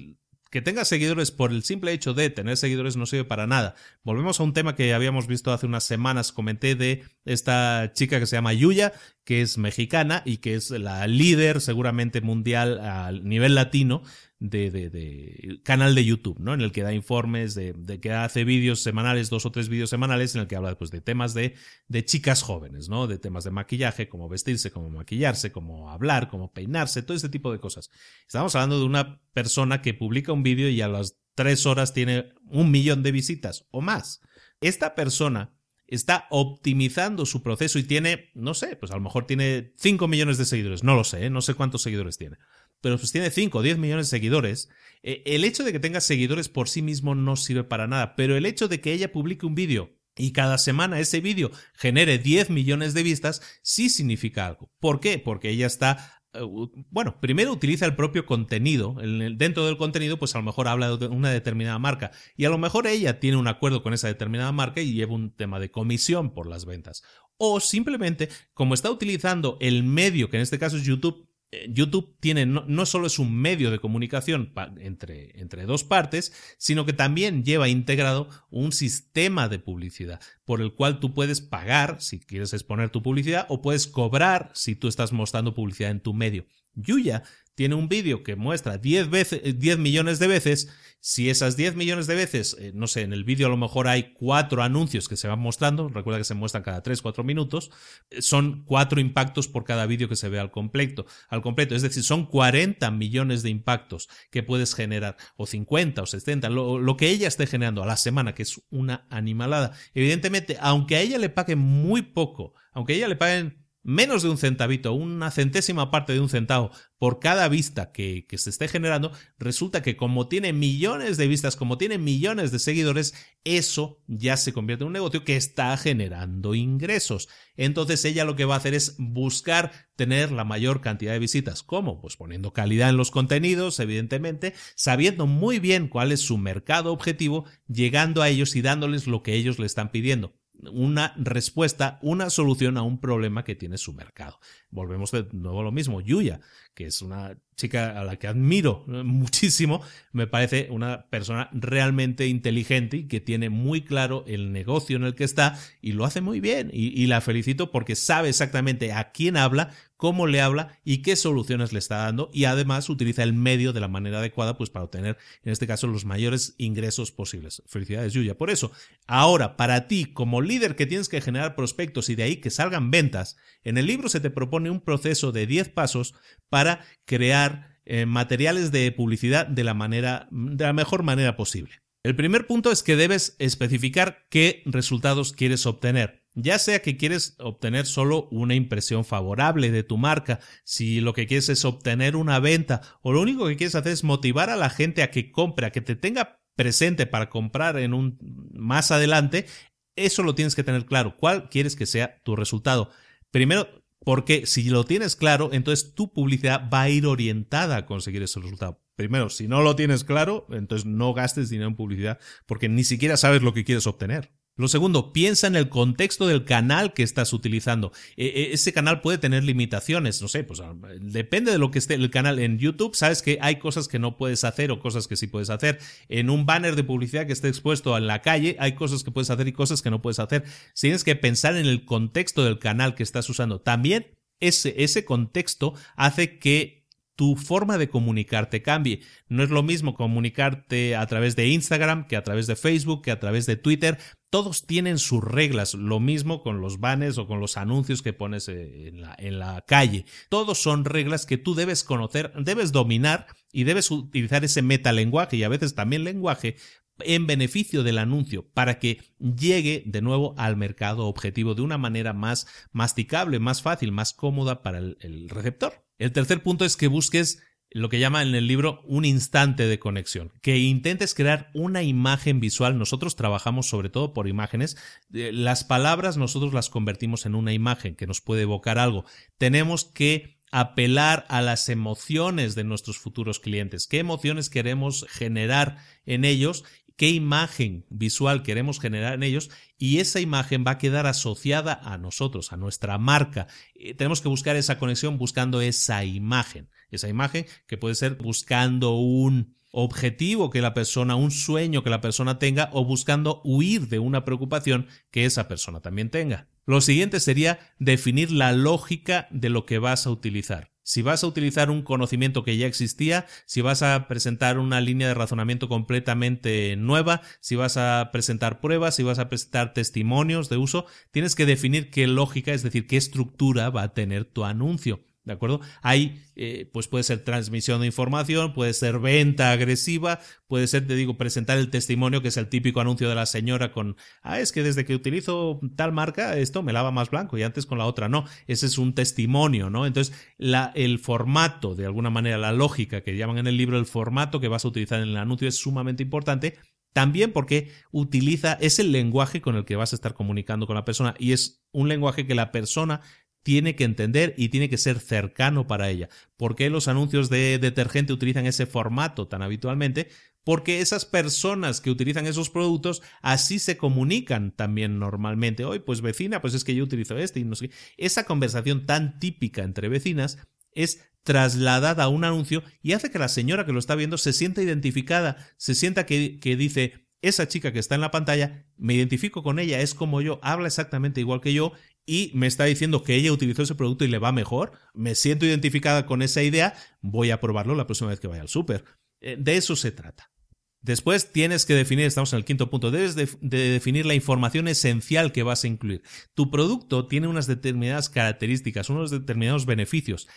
que tengas seguidores por el simple hecho de tener seguidores no sirve para nada. Volvemos a un tema que habíamos visto hace unas semanas, comenté de esta chica que se llama Yuya, que es mexicana y que es la líder seguramente mundial a nivel latino de, de, canal de YouTube, ¿no? En el que da informes, de, de que hace vídeos semanales, dos o tres vídeos semanales, en el que habla pues, de temas de, de chicas jóvenes, ¿no? De temas de maquillaje, cómo vestirse, cómo maquillarse, cómo hablar, cómo peinarse, todo este tipo de cosas. Estamos hablando de una persona que publica un vídeo y a las tres horas tiene un millón de visitas o más. Esta persona está optimizando su proceso y tiene, no sé, pues a lo mejor tiene 5 millones de seguidores, no lo sé, ¿eh? no sé cuántos seguidores tiene pero pues tiene 5 o 10 millones de seguidores, eh, el hecho de que tenga seguidores por sí mismo no sirve para nada, pero el hecho de que ella publique un vídeo y cada semana ese vídeo genere 10 millones de vistas, sí significa algo. ¿Por qué? Porque ella está bueno, primero utiliza el propio contenido. Dentro del contenido, pues a lo mejor habla de una determinada marca. Y a lo mejor ella tiene un acuerdo con esa determinada marca y lleva un tema de comisión por las ventas. O simplemente, como está utilizando el medio, que en este caso es YouTube, YouTube tiene no, solo es un medio de comunicación entre, entre dos partes, sino que también lleva integrado un sistema de publicidad por el cual tú puedes pagar si quieres exponer tu publicidad o puedes cobrar si tú estás mostrando publicidad en tu medio. Yuya tiene un vídeo que muestra 10, veces, 10 millones de veces, si esas 10 millones de veces, eh, no sé, en el vídeo a lo mejor hay cuatro anuncios que se van mostrando, recuerda que se muestran cada 3, 4 minutos, eh, son cuatro impactos por cada vídeo que se ve al completo, al completo, es decir, son 40 millones de impactos que puedes generar, o 50 o 70, lo, lo que ella esté generando a la semana, que es una animalada. Evidentemente, aunque a ella le paguen muy poco, aunque a ella le paguen menos de un centavito, una centésima parte de un centavo por cada vista que, se esté generando, resulta que como tiene millones de vistas, como tiene millones de seguidores, eso ya se convierte en un negocio que está generando ingresos. Entonces ella lo que va a hacer es buscar tener la mayor cantidad de visitas. ¿Cómo? Pues poniendo calidad en los contenidos, evidentemente, sabiendo muy bien cuál es su mercado objetivo, llegando a ellos y dándoles lo que ellos le están pidiendo una respuesta, una solución a un problema que tiene su mercado. Volvemos de nuevo a lo mismo. Yuya, que es una chica a la que admiro muchísimo, me parece una persona realmente inteligente y que tiene muy claro el negocio en el que está y lo hace muy bien. Y, la felicito porque sabe exactamente a quién habla, cómo le habla y qué soluciones le está dando y además utiliza el medio de la manera adecuada pues para obtener en este caso los mayores ingresos posibles. Felicidades Yuya. Por eso, ahora para ti como líder que tienes que generar prospectos y de ahí que salgan ventas, en el libro se te propone un proceso de 10 pasos para crear eh, materiales de publicidad de la manera de la mejor manera posible. El primer punto es que debes especificar qué resultados quieres obtener. Ya sea que quieres obtener solo una impresión favorable de tu marca, si lo que quieres es obtener una venta o lo único que quieres hacer es motivar a la gente a que compre, a que te tenga presente para comprar en un más adelante, eso lo tienes que tener claro. ¿Cuál quieres que sea tu resultado? Primero, porque si lo tienes claro, entonces tu publicidad va a ir orientada a conseguir ese resultado. Primero, si no lo tienes claro, entonces no gastes dinero en publicidad porque ni siquiera sabes lo que quieres obtener. Lo segundo, piensa en el contexto del canal que estás utilizando. E, e, ese canal puede tener limitaciones, no sé, pues ah, depende de lo que esté el canal. En YouTube sabes que hay cosas que no puedes hacer o cosas que sí puedes hacer. En un banner de publicidad que esté expuesto en la calle hay cosas que puedes hacer y cosas que no puedes hacer. Tienes que pensar en el contexto del canal que estás usando. También ese, ese contexto hace que tu forma de comunicarte cambie. No es lo mismo comunicarte a través de Instagram que a través de Facebook, que a través de Twitter. Todos tienen sus reglas. Lo mismo con los banners o con los anuncios que pones eh, en la, en la calle. Todos son reglas que tú debes conocer, debes dominar y debes utilizar ese metalenguaje y a veces también lenguaje en beneficio del anuncio para que llegue de nuevo al mercado objetivo de una manera más masticable, más fácil, más cómoda para el, receptor. El tercer punto es que busques lo que llama en el libro un instante de conexión, que intentes crear una imagen visual. Nosotros trabajamos sobre todo por imágenes. Eh, las palabras nosotros las convertimos en una imagen que nos puede evocar algo. Tenemos que apelar a las emociones de nuestros futuros clientes, qué emociones queremos generar en ellos qué imagen visual queremos generar en ellos y esa imagen va a quedar asociada a nosotros, a nuestra marca. Eh, tenemos que buscar esa conexión buscando esa imagen, esa imagen que puede ser buscando un objetivo que la persona, un sueño que la persona tenga o buscando huir de una preocupación que esa persona también tenga. Lo siguiente sería definir la lógica de lo que vas a utilizar. Si vas a utilizar un conocimiento que ya existía, si vas a presentar una línea de razonamiento completamente nueva, si vas a presentar pruebas, si vas a presentar testimonios de uso, tienes que definir qué lógica, es decir, qué estructura va a tener tu anuncio. ¿De acuerdo? Hay, eh, pues puede ser transmisión de información, puede ser venta agresiva, puede ser, te digo, presentar el testimonio, que es el típico anuncio de la señora con, ah, es que desde que utilizo tal marca, esto me lava más blanco y antes con la otra no. Ese es un testimonio, ¿no? Entonces, la, el formato, de alguna manera, la lógica que llaman en el libro, el formato que vas a utilizar en el anuncio es sumamente importante. También porque utiliza, es el lenguaje con el que vas a estar comunicando con la persona y es un lenguaje que la persona tiene que entender y tiene que ser cercano para ella. ¿Por qué los anuncios de detergente utilizan ese formato tan habitualmente? Porque esas personas que utilizan esos productos así se comunican también normalmente. Hoy, pues vecina, pues es que yo utilizo este y no sé Esa conversación tan típica entre vecinas es trasladada a un anuncio y hace que la señora que lo está viendo se sienta identificada, se sienta que, que dice, esa chica que está en la pantalla, me identifico con ella, es como yo, habla exactamente igual que yo y me está diciendo que ella utilizó ese producto y le va mejor, me siento identificada con esa idea, voy a probarlo la próxima vez que vaya al súper. Eh, de eso se trata. Después tienes que definir, estamos en el quinto punto, debes de, definir la información esencial que vas a incluir. Tu producto tiene unas determinadas características, unos determinados beneficios.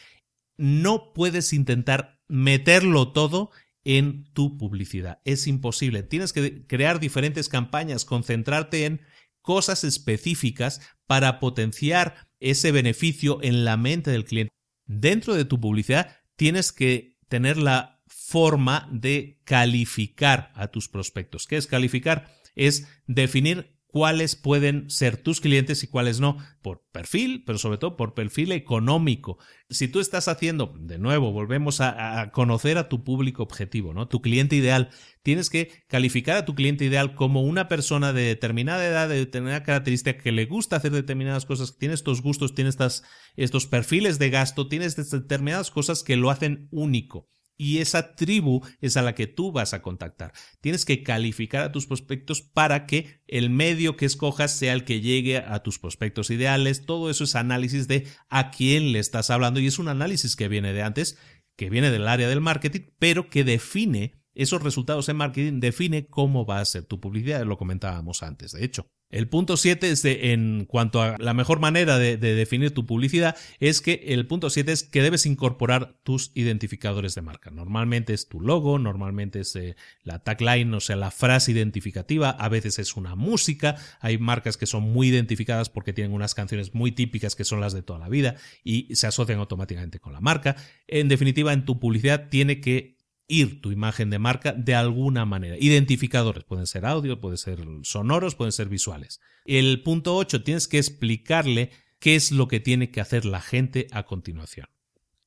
No puedes intentar meterlo todo en tu publicidad. Es imposible. Tienes que crear diferentes campañas, concentrarte en cosas específicas para potenciar ese beneficio en la mente del cliente. Dentro de tu publicidad tienes que tener la forma de calificar a tus prospectos. ¿Qué es calificar? Es definir cuáles pueden ser tus clientes y cuáles no, por perfil, pero sobre todo por perfil económico. Si tú estás haciendo, de nuevo, volvemos a, conocer a tu público objetivo, ¿no? Tu cliente ideal. Tienes que calificar a tu cliente ideal como una persona de determinada edad, de determinada característica, que le gusta hacer determinadas cosas, que tiene estos gustos, tiene estas, estos perfiles de gasto, tienes determinadas cosas que lo hacen único y esa tribu es a la que tú vas a contactar. Tienes que calificar a tus prospectos para que el medio que escojas sea el que llegue a tus prospectos ideales. Todo eso es análisis de a quién le estás hablando y es un análisis que viene de antes, que viene del área del marketing, pero que define esos resultados en marketing, define cómo va a ser tu publicidad, lo comentábamos antes, de hecho. El punto 7 es en cuanto a la mejor manera de, definir tu publicidad, es que el punto 7 es que debes incorporar tus identificadores de marca. Normalmente es tu logo, normalmente es eh, la tagline, o sea, la frase identificativa, a veces es una música, hay marcas que son muy identificadas porque tienen unas canciones muy típicas que son las de toda la vida y se asocian automáticamente con la marca. En definitiva, en tu publicidad tiene que ir tu imagen de marca de alguna manera. Identificadores, pueden ser audio, pueden ser sonoros, pueden ser visuales. El punto 8, tienes que explicarle qué es lo que tiene que hacer la gente a continuación.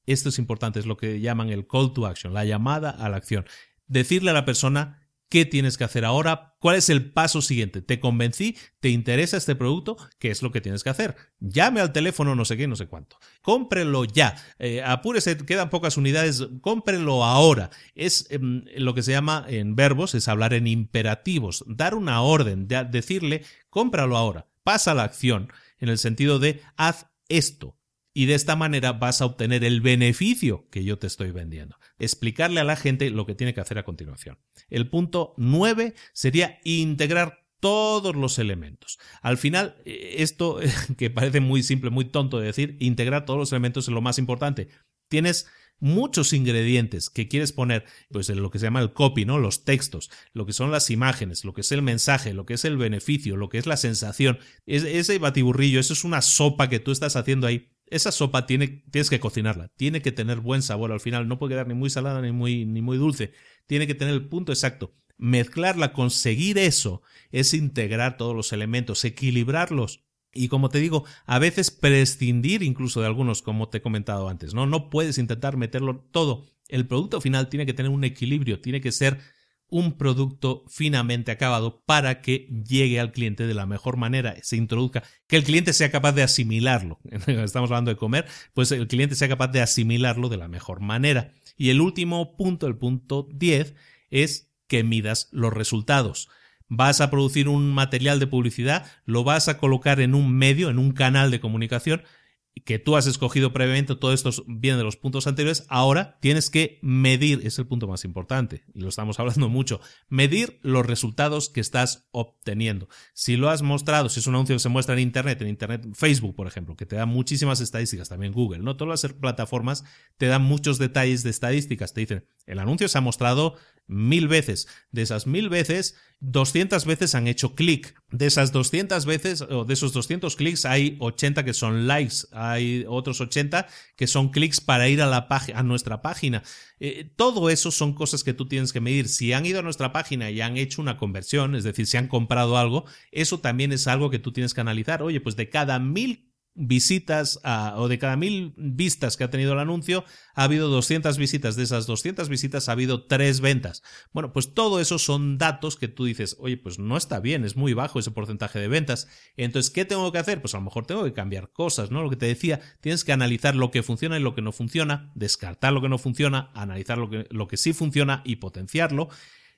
Esto es importante, es lo que llaman el call to action, la llamada a la acción. Decirle a la persona ¿Qué tienes que hacer ahora? ¿Cuál es el paso siguiente? ¿Te convencí? ¿Te interesa este producto? ¿Qué es lo que tienes que hacer? Llame al teléfono no sé qué, no sé cuánto. Cómprelo ya. Eh, apúrese, quedan pocas unidades. Cómprelo ahora. Es em, lo que se llama en verbos, es hablar en imperativos. Dar una orden, decirle, cómpralo ahora. Pasa la acción en el sentido de haz esto y de esta manera vas a obtener el beneficio que yo te estoy vendiendo. Explicarle a la gente lo que tiene que hacer a continuación. El punto 9 sería integrar todos los elementos. Al final, eh, esto que parece muy simple, muy tonto de decir, integrar todos los elementos es lo más importante. Tienes muchos ingredientes que quieres poner, pues lo que se llama el copy, ¿no? Los textos, lo que son las imágenes, lo que es el mensaje, lo que es el beneficio, lo que es la sensación. ese batiburrillo, eso es una sopa que tú estás haciendo ahí esa sopa tiene, tienes que cocinarla, tiene que tener buen sabor al final, no puede quedar ni muy salada ni muy, ni muy dulce, tiene que tener el punto exacto. Mezclarla, conseguir eso, es integrar todos los elementos, equilibrarlos. Y como te digo, a veces prescindir incluso de algunos, como te he comentado antes, ¿no? No puedes intentar meterlo todo. El producto final tiene que tener un equilibrio, tiene que ser un producto finamente acabado para que llegue al cliente de la mejor manera, se introduzca, que el cliente sea capaz de asimilarlo. Estamos hablando de comer, pues el cliente sea capaz de asimilarlo de la mejor manera. Y el último punto, el punto 10, es que midas los resultados. Vas a producir un material de publicidad, lo vas a colocar en un medio, en un canal de comunicación, que tú has escogido previamente, todo esto viene de los puntos anteriores, ahora tienes que medir, es el punto más importante, y lo estamos hablando mucho, medir los resultados que estás obteniendo. Si lo has mostrado, si es un anuncio que se muestra en Internet, en Internet, Facebook, por ejemplo, que te da muchísimas estadísticas, también Google, ¿no? Todas las plataformas te dan muchos detalles de estadísticas, te dicen, el anuncio se ha mostrado mil veces. De esas mil veces, 200 veces han hecho clic. De esas 200 veces, o de esos 200 clics, hay 80 que son likes, hay otros 80 que son clics para ir a, la a nuestra página. Eh, todo eso son cosas que tú tienes que medir. Si han ido a nuestra página y han hecho una conversión, es decir, si han comprado algo, eso también es algo que tú tienes que analizar. Oye, pues de cada mil visitas o de cada mil vistas que ha tenido el anuncio, ha habido 200 visitas. De esas 200 visitas ha habido tres ventas. Bueno, pues todo eso son datos que tú dices, oye, pues no está bien, es muy bajo ese porcentaje de ventas. Entonces, ¿qué tengo que hacer? Pues a lo mejor tengo que cambiar cosas, ¿no? Lo que te decía, tienes que analizar lo que funciona y lo que no funciona, descartar lo que no funciona, analizar lo que, lo que sí funciona y potenciarlo.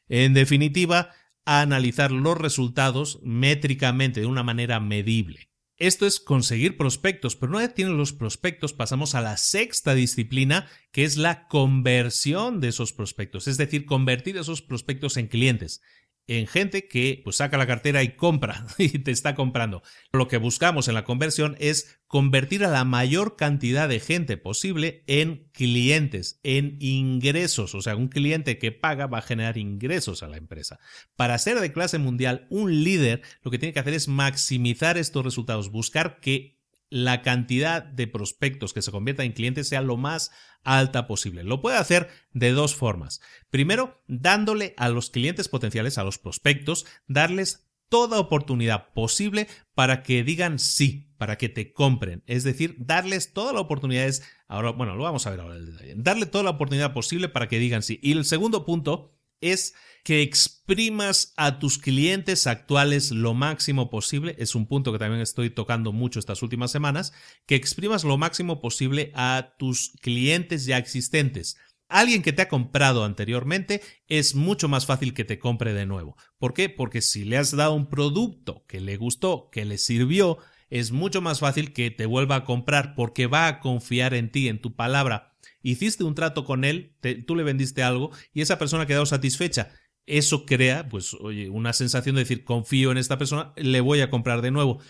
En definitiva, analizar los resultados métricamente de una manera medible. Esto es conseguir prospectos, pero una vez tienes los prospectos pasamos a la sexta disciplina, que es la conversión de esos prospectos, es decir, convertir esos prospectos en clientes en gente que pues saca la cartera y compra y te está comprando. Lo que buscamos en la conversión es convertir a la mayor cantidad de gente posible en clientes, en ingresos. O sea, un cliente que paga va a generar ingresos a la empresa. Para ser de clase mundial, un líder lo que tiene que hacer es maximizar estos resultados, buscar que la cantidad de prospectos que se conviertan en clientes sea lo más alta posible. Lo puede hacer de dos formas. Primero, dándole a los clientes potenciales, a los prospectos, darles toda oportunidad posible para que digan sí, para que te compren. Es decir, darles toda la oportunidad es, ahora, bueno, lo vamos a ver ahora el detalle. Darle toda la oportunidad posible para que digan sí. Y el segundo punto es que exprimas a tus clientes actuales lo máximo posible, es un punto que también estoy tocando mucho estas últimas semanas, que exprimas lo máximo posible a tus clientes ya existentes. Alguien que te ha comprado anteriormente es mucho más fácil que te compre de nuevo. ¿Por qué? Porque si le has dado un producto que le gustó, que le sirvió, es mucho más fácil que te vuelva a comprar porque va a confiar en ti, en tu palabra hiciste un trato con él, tú le vendiste algo y esa persona ha quedado satisfecha. Eso crea, pues, oye, una sensación de decir, confío en esta persona, le voy a comprar de nuevo.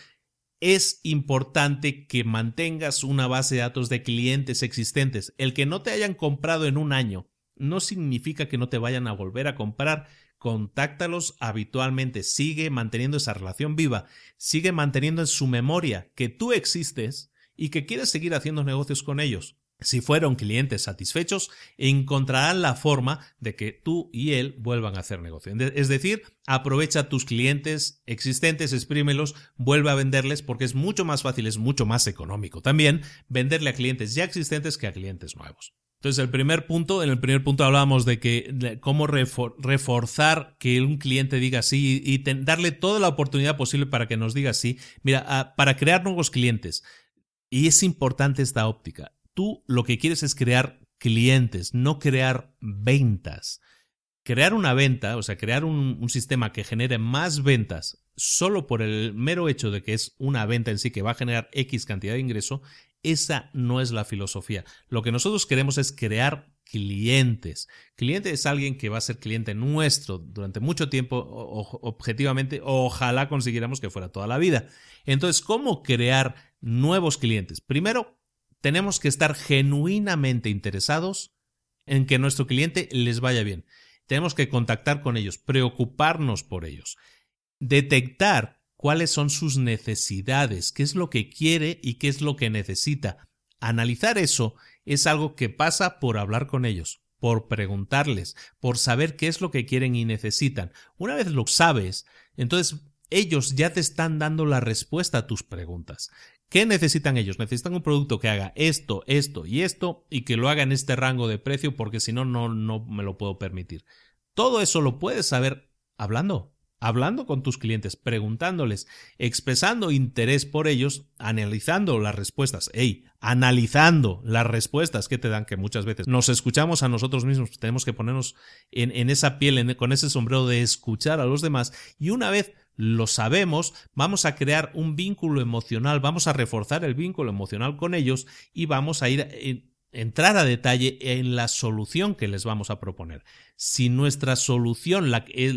Es importante que mantengas una base de datos de clientes existentes. El que no te hayan comprado en un año no significa que no te vayan a volver a comprar. Contáctalos habitualmente, sigue manteniendo esa relación viva, sigue manteniendo en su memoria que tú existes y que quieres seguir haciendo negocios con ellos. Si fueron clientes satisfechos, encontrarán la forma de que tú y él vuelvan a hacer negocio. Es decir, aprovecha tus clientes existentes, exprímelos, vuelve a venderles porque es mucho más fácil, es mucho más económico también venderle a clientes ya existentes que a clientes nuevos. Entonces, el primer punto, en el primer punto hablábamos de que cómo reforzar que un cliente diga sí y, darle toda la oportunidad posible para que nos diga sí. Mira, ah, para crear nuevos clientes. Y es importante esta óptica tú lo que quieres es crear clientes, no crear ventas. Crear una venta, o sea, crear un, sistema que genere más ventas solo por el mero hecho de que es una venta en sí que va a generar X cantidad de ingreso, esa no es la filosofía. Lo que nosotros queremos es crear clientes. Cliente es alguien que va a ser cliente nuestro durante mucho tiempo, objetivamente, ojalá consiguiéramos que fuera toda la vida. Entonces, ¿cómo crear nuevos clientes? Primero, tenemos que estar genuinamente interesados en que nuestro cliente les vaya bien. Tenemos que contactar con ellos, preocuparnos por ellos, detectar cuáles son sus necesidades, qué es lo que quiere y qué es lo que necesita. Analizar eso es algo que pasa por hablar con ellos, por preguntarles, por saber qué es lo que quieren y necesitan. Una vez lo sabes, entonces ellos ya te están dando la respuesta a tus preguntas. ¿Qué necesitan ellos? Necesitan un producto que haga esto, esto y esto y que lo haga en este rango de precio porque si no, no, me lo puedo permitir. Todo eso lo puedes saber hablando, hablando con tus clientes, preguntándoles, expresando interés por ellos, analizando las respuestas, hey, analizando las respuestas que te dan, que muchas veces nos escuchamos a nosotros mismos, tenemos que ponernos en, esa piel, con ese sombrero de escuchar a los demás, y una vez lo sabemos, vamos a crear un vínculo emocional, vamos a reforzar el vínculo emocional con ellos y vamos a ir eh, entrar a detalle en la solución que les vamos a proponer. Si nuestra solución,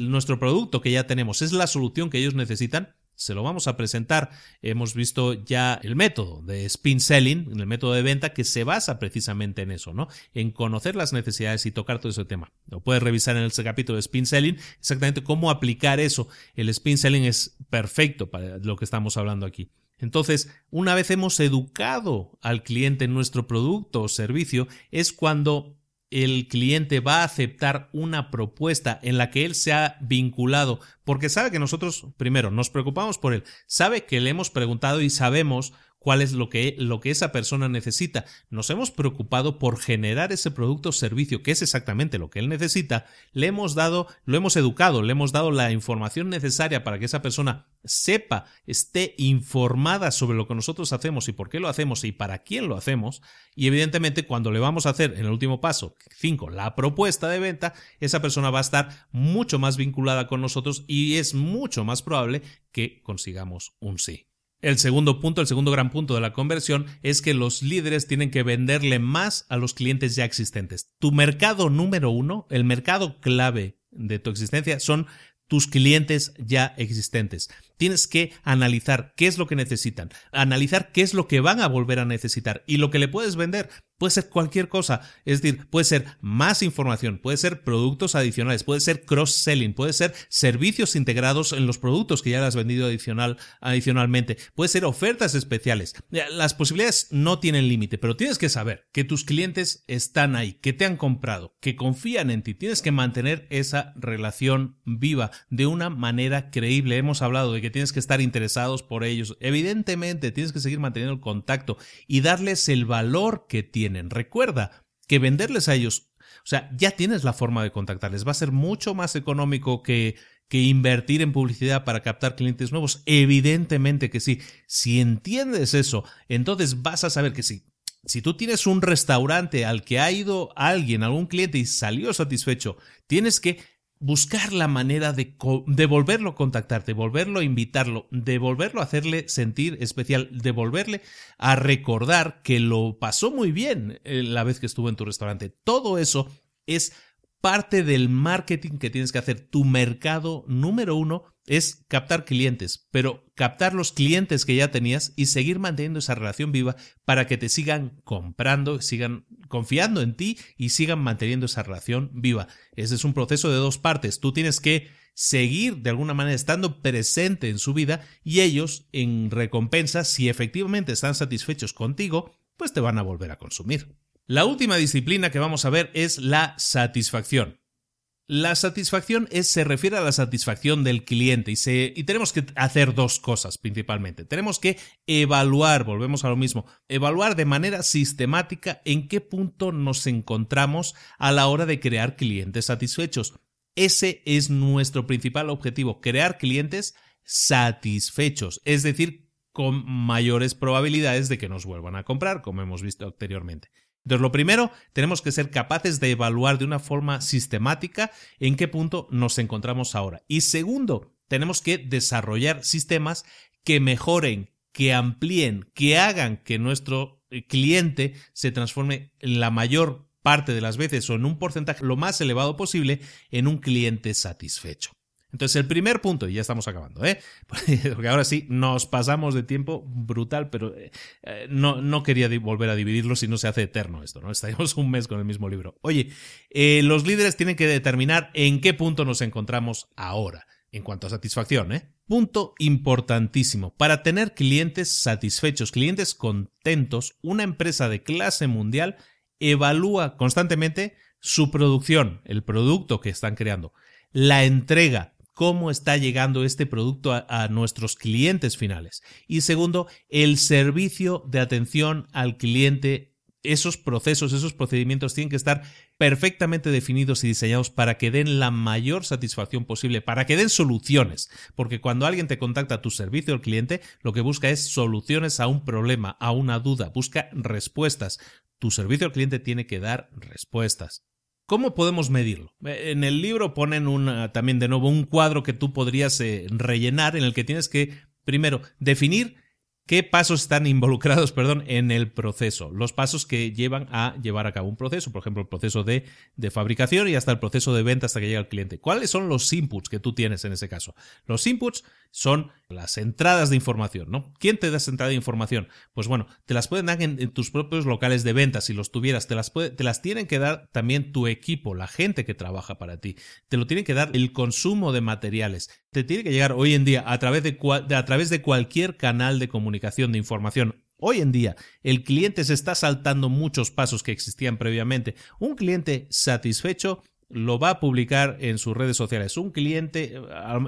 nuestro producto que ya tenemos es la solución que ellos necesitan, se lo vamos a presentar. Hemos visto ya el método de spin selling, el método de venta que se basa precisamente en eso, ¿no? En conocer las necesidades y tocar todo ese tema. Lo puedes revisar en ese capítulo de spin selling, exactamente cómo aplicar eso. El spin selling es perfecto para lo que estamos hablando aquí. Entonces, una vez hemos educado al cliente en nuestro producto o servicio, es cuando el cliente va a aceptar una propuesta en la que él se ha vinculado, porque sabe que nosotros, primero, nos preocupamos por él, sabe que le hemos preguntado y sabemos cuál es lo que, lo que esa persona necesita. Nos hemos preocupado por generar ese producto o servicio que es exactamente lo que él necesita. Le hemos dado, lo hemos educado, le hemos dado la información necesaria para que esa persona sepa, esté informada sobre lo que nosotros hacemos y por qué lo hacemos y para quién lo hacemos. Y evidentemente cuando le vamos a hacer en el último paso, 5, la propuesta de venta, esa persona va a estar mucho más vinculada con nosotros y es mucho más probable que consigamos un sí. El segundo punto, el segundo gran punto de la conversión es que los líderes tienen que venderle más a los clientes ya existentes. Tu mercado número uno, el mercado clave de tu existencia son tus clientes ya existentes. Tienes que analizar qué es lo que necesitan, analizar qué es lo que van a volver a necesitar y lo que le puedes vender puede ser cualquier cosa, es decir, puede ser más información, puede ser productos adicionales, puede ser cross-selling, puede ser servicios integrados en los productos que ya le has vendido adicional, adicionalmente, puede ser ofertas especiales. Las posibilidades no tienen límite, pero tienes que saber que tus clientes están ahí, que te han comprado, que confían en ti, tienes que mantener esa relación viva de una manera creíble. Hemos hablado de que tienes que estar interesados por ellos. Evidentemente, tienes que seguir manteniendo el contacto y darles el valor que tienen. Recuerda que venderles a ellos, o sea, ya tienes la forma de contactarles. Va a ser mucho más económico que, que invertir en publicidad para captar clientes nuevos. Evidentemente que sí. Si entiendes eso, entonces vas a saber que sí. Si tú tienes un restaurante al que ha ido alguien, algún cliente y salió satisfecho, tienes que buscar la manera de, de, volverlo a contactar, de volverlo a invitarlo, de volverlo a hacerle sentir especial, de volverle a recordar que lo pasó muy bien eh, la vez que estuvo en tu restaurante. Todo eso es parte del marketing que tienes que hacer. Tu mercado número uno es captar clientes, pero captar los clientes que ya tenías y seguir manteniendo esa relación viva para que te sigan comprando, sigan confiando en ti y sigan manteniendo esa relación viva. Ese es un proceso de dos partes. Tú tienes que seguir de alguna manera estando presente en su vida y ellos en recompensa, si efectivamente están satisfechos contigo, pues te van a volver a consumir. La última disciplina que vamos a ver es la satisfacción. La satisfacción es, se refiere a la satisfacción del cliente y, se, y tenemos que hacer dos cosas principalmente. Tenemos que evaluar, volvemos a lo mismo, evaluar de manera sistemática en qué punto nos encontramos a la hora de crear clientes satisfechos. Ese es nuestro principal objetivo, crear clientes satisfechos, es decir, con mayores probabilidades de que nos vuelvan a comprar, como hemos visto anteriormente. Entonces, lo primero, tenemos que ser capaces de evaluar de una forma sistemática en qué punto nos encontramos ahora. Y segundo, tenemos que desarrollar sistemas que mejoren, que amplíen, que hagan que nuestro eh, cliente se transforme en la mayor parte de las veces o en un porcentaje lo más elevado posible en un cliente satisfecho. Entonces, el primer punto, y ya estamos acabando, ¿eh? Porque ahora sí, nos pasamos de tiempo brutal, pero eh, eh, no, no quería volver a dividirlo si no se hace eterno esto, ¿no? Estaremos un mes con el mismo libro. Oye, eh, los líderes tienen que determinar en qué punto nos encontramos ahora, en cuanto a satisfacción, ¿eh? Punto importantísimo. Para tener clientes satisfechos, clientes contentos, una empresa de clase mundial evalúa constantemente su producción, el producto que están creando, la entrega, cómo está llegando este producto a, nuestros clientes finales. Y segundo, el servicio de atención al cliente esos procesos, esos procedimientos tienen que estar perfectamente definidos y diseñados para que den la mayor satisfacción posible, para que den soluciones. Porque cuando alguien te contacta a tu servicio al cliente, lo que busca es soluciones a un problema, a una duda, busca respuestas. Tu servicio al cliente tiene que dar respuestas. ¿Cómo podemos medirlo? En el libro ponen también de nuevo un cuadro que tú podrías eh, rellenar en el que tienes que, primero, definir ¿Qué pasos están involucrados, perdón, en el proceso? Los pasos que llevan a llevar a cabo un proceso, por ejemplo, el proceso de, de, fabricación y hasta el proceso de venta hasta que llega al cliente. ¿Cuáles son los inputs que tú tienes en ese caso? Los inputs son las entradas de información, ¿no? ¿Quién te da esa entrada de información? Pues bueno, te las pueden dar en, tus propios locales de venta, si los tuvieras, te las, te las tienen que dar también tu equipo, la gente que trabaja para ti, te lo tienen que dar el consumo de materiales, te tiene que llegar hoy en día a través de, a través de cualquier canal de comunicación de información Hoy en día, el cliente se está saltando muchos pasos que existían previamente. Un cliente satisfecho lo va a publicar en sus redes sociales. Un cliente,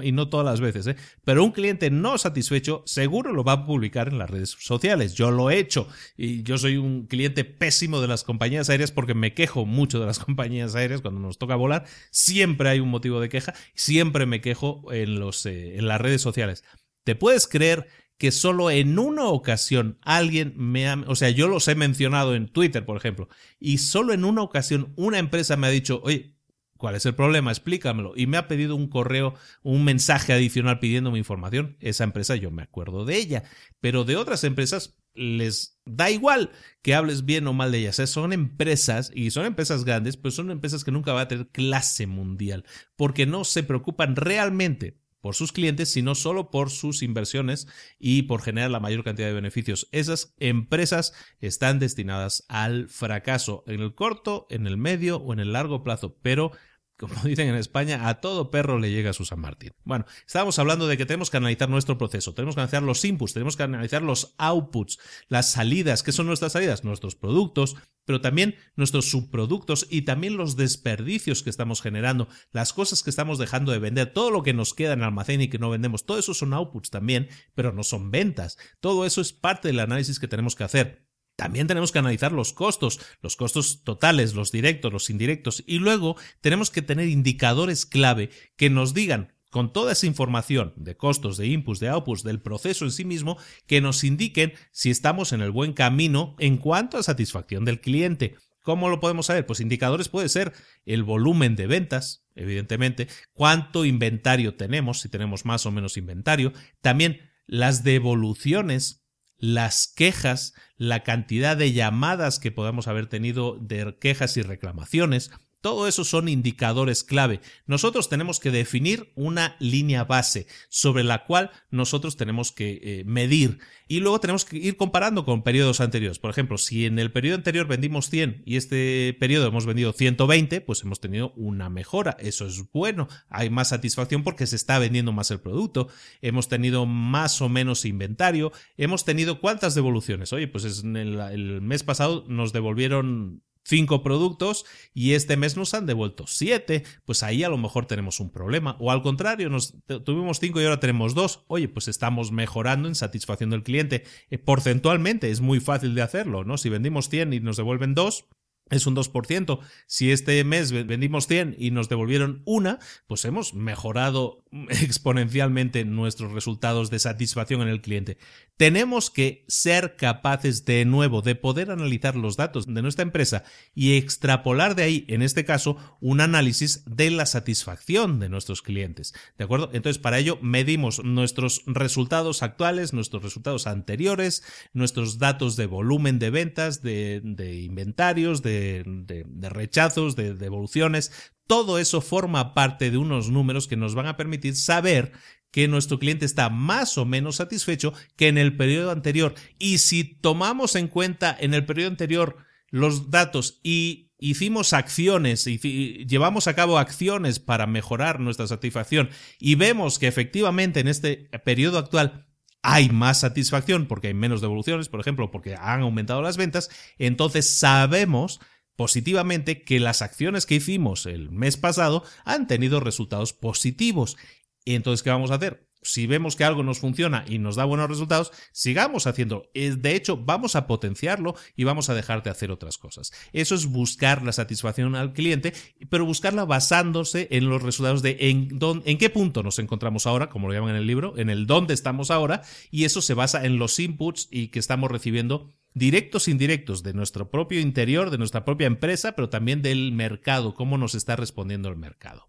y no todas las veces, ¿eh? pero un cliente no satisfecho seguro lo va a publicar en las redes sociales. Yo lo he hecho y yo soy un cliente pésimo de las compañías aéreas porque me quejo mucho de las compañías aéreas cuando nos toca volar. Siempre hay un motivo de queja, siempre me quejo en, los, eh, en las redes sociales. ¿Te puedes creer que solo en una ocasión alguien me ha, o sea, yo los he mencionado en Twitter, por ejemplo, y solo en una ocasión una empresa me ha dicho, oye, ¿Cuál es el problema? Explícamelo. Y me ha pedido un correo, un mensaje adicional pidiéndome información. Esa empresa yo me acuerdo de ella. Pero de otras empresas les da igual que hables bien o mal de ellas. Son empresas, y son empresas grandes, pero son empresas que nunca van a tener clase mundial. Porque no se preocupan realmente por sus clientes, sino solo por sus inversiones y por generar la mayor cantidad de beneficios. Esas empresas están destinadas al fracaso en el corto, en el medio o en el largo plazo, pero como dicen en España, a todo perro le llega su San Martín. Bueno, estábamos hablando de que tenemos que analizar nuestro proceso, tenemos que analizar los inputs, tenemos que analizar los outputs, las salidas, ¿qué son nuestras salidas? Nuestros productos, pero también nuestros subproductos y también los desperdicios que estamos generando, las cosas que estamos dejando de vender, todo lo que nos queda en almacén y que no vendemos, todo eso son outputs también, pero no son ventas. Todo eso es parte del análisis que tenemos que hacer. También tenemos que analizar los costos, los costos totales, los directos, los indirectos, y luego tenemos que tener indicadores clave que nos digan con toda esa información de costos, de inputs, de outputs, del proceso en sí mismo, que nos indiquen si estamos en el buen camino en cuanto a satisfacción del cliente. ¿Cómo lo podemos saber? Pues indicadores puede ser el volumen de ventas, evidentemente, cuánto inventario tenemos, si tenemos más o menos inventario, también las devoluciones las quejas, la cantidad de llamadas que podamos haber tenido de quejas y reclamaciones, todo eso son indicadores clave. Nosotros tenemos que definir una línea base sobre la cual nosotros tenemos que eh, medir y luego tenemos que ir comparando con periodos anteriores. Por ejemplo, si en el periodo anterior vendimos 100 y este periodo hemos vendido 120, pues hemos tenido una mejora. Eso es bueno. Hay más satisfacción porque se está vendiendo más el producto. Hemos tenido más o menos inventario. Hemos tenido cuántas devoluciones. Oye, pues el mes pasado nos devolvieron cinco productos y este mes nos han devuelto siete, pues ahí a lo mejor tenemos un problema. O al contrario, nos tuvimos cinco y ahora tenemos dos. Oye, pues estamos mejorando en satisfacción del cliente. Eh, porcentualmente es muy fácil de hacerlo, ¿no? Si vendimos 100 y nos devuelven dos, es un 2%. Si este mes vendimos 100 y nos devolvieron una, pues hemos mejorado exponencialmente nuestros resultados de satisfacción en el cliente. Tenemos que ser capaces de nuevo de poder analizar los datos de nuestra empresa y extrapolar de ahí, en este caso, un análisis de la satisfacción de nuestros clientes. ¿De acuerdo? Entonces, para ello medimos nuestros resultados actuales, nuestros resultados anteriores, nuestros datos de volumen de ventas, de, inventarios, de, de rechazos, de devoluciones, todo eso forma parte de unos números que nos van a permitir saber que nuestro cliente está más o menos satisfecho que en el periodo anterior. Y si tomamos en cuenta en el periodo anterior los datos y hicimos acciones y llevamos a cabo acciones para mejorar nuestra satisfacción y vemos que efectivamente en este periodo actual hay más satisfacción porque hay menos devoluciones, por ejemplo, porque han aumentado las ventas, entonces sabemos positivamente que las acciones que hicimos el mes pasado han tenido resultados positivos. Entonces, ¿qué vamos a hacer? Si vemos que algo nos funciona y nos da buenos resultados, sigamos haciéndolo. De hecho, vamos a potenciarlo y vamos a dejar de hacer otras cosas. Eso es buscar la satisfacción al cliente, pero buscarla basándose en los resultados de en, en qué punto nos encontramos ahora, como lo llaman en el libro, en el dónde estamos ahora, y eso se basa en los inputs y que estamos recibiendo directos e indirectos de nuestro propio interior, de nuestra propia empresa, pero también del mercado, cómo nos está respondiendo el mercado.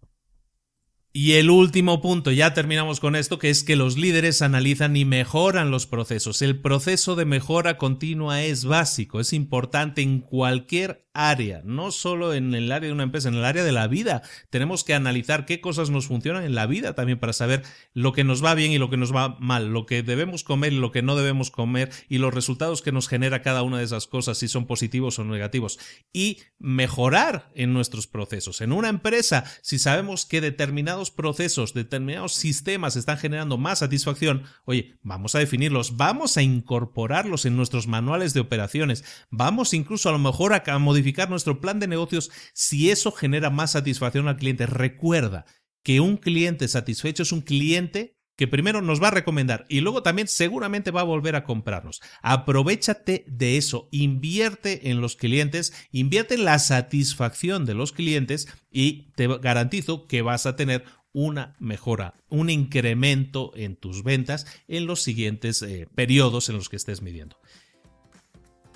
Y el último punto, ya terminamos con esto, que es que los líderes analizan y mejoran los procesos. El proceso de mejora continua es básico, es importante en cualquier área, no solo en el área de una empresa, en el área de la vida. Tenemos que analizar qué cosas nos funcionan en la vida también para saber lo que nos va bien y lo que nos va mal, lo que debemos comer y lo que no debemos comer y los resultados que nos genera cada una de esas cosas, si son positivos o negativos. Y mejorar en nuestros procesos. En una empresa, si sabemos que determinados procesos, determinados sistemas están generando más satisfacción, oye, vamos a definirlos, vamos a incorporarlos en nuestros manuales de operaciones, vamos incluso a lo mejor a modificar nuestro plan de negocios si eso genera más satisfacción al cliente. Recuerda que un cliente satisfecho es un cliente que primero nos va a recomendar y luego también seguramente va a volver a comprarnos. Aprovechate de eso, invierte en los clientes, invierte en la satisfacción de los clientes y te garantizo que vas a tener una mejora, un incremento en tus ventas en los siguientes eh, periodos en los que estés midiendo.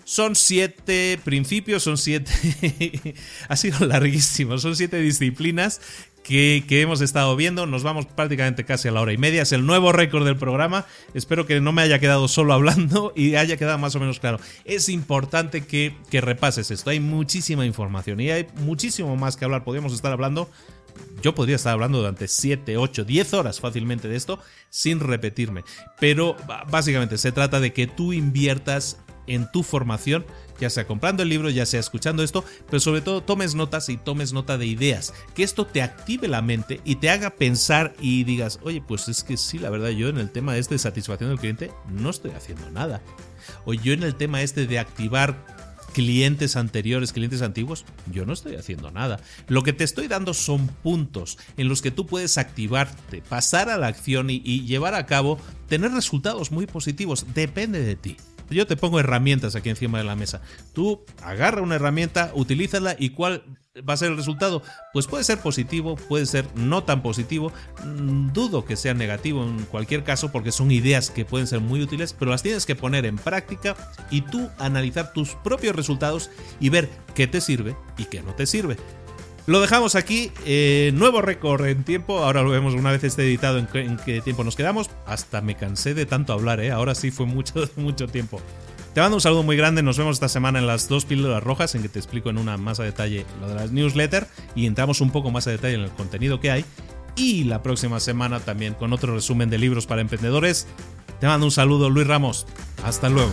Son siete principios, son siete... ha sido larguísimo, son siete disciplinas que, hemos estado viendo. Nos vamos prácticamente casi a la hora y media. Es el nuevo récord del programa. Espero que no me haya quedado solo hablando y haya quedado más o menos claro. Es importante que, que repases esto. Hay muchísima información y hay muchísimo más que hablar. Podríamos estar hablando yo podría estar hablando durante 7, 8, 10 horas fácilmente de esto sin repetirme. Pero básicamente se trata de que tú inviertas en tu formación ya sea comprando el libro, ya sea escuchando esto, pero sobre todo tomes notas y tomes nota de ideas, que esto te active la mente y te haga pensar y digas, oye, pues es que sí, la verdad, yo en el tema este de satisfacción del cliente no estoy haciendo nada. O yo en el tema este de activar clientes anteriores, clientes antiguos, yo no estoy haciendo nada. Lo que te estoy dando son puntos en los que tú puedes activarte, pasar a la acción y, y llevar a cabo, tener resultados muy positivos. Depende de ti. Yo te pongo herramientas aquí encima de la mesa. Tú agarra una herramienta, utilízala y cuál va a ser el resultado. Pues puede ser positivo, puede ser no tan positivo. Mm, dudo que sea negativo en cualquier caso porque son ideas que pueden ser muy útiles, pero las tienes que poner en práctica y tú analizar tus propios resultados y ver qué te sirve y qué no te sirve. Lo dejamos aquí. Eh, nuevo récord en tiempo. Ahora lo vemos una vez esté editado en, qué tiempo nos quedamos. Hasta me cansé de tanto hablar, ¿eh? Ahora sí fue mucho, mucho tiempo. Te mando un saludo muy grande. Nos vemos esta semana en las dos píldoras rojas, en que te explico en una más a detalle lo de las newsletters y entramos un poco más a detalle en el contenido que hay. Y la próxima semana también con otro resumen de libros para emprendedores. Te mando un saludo, Luis Ramos. Hasta luego.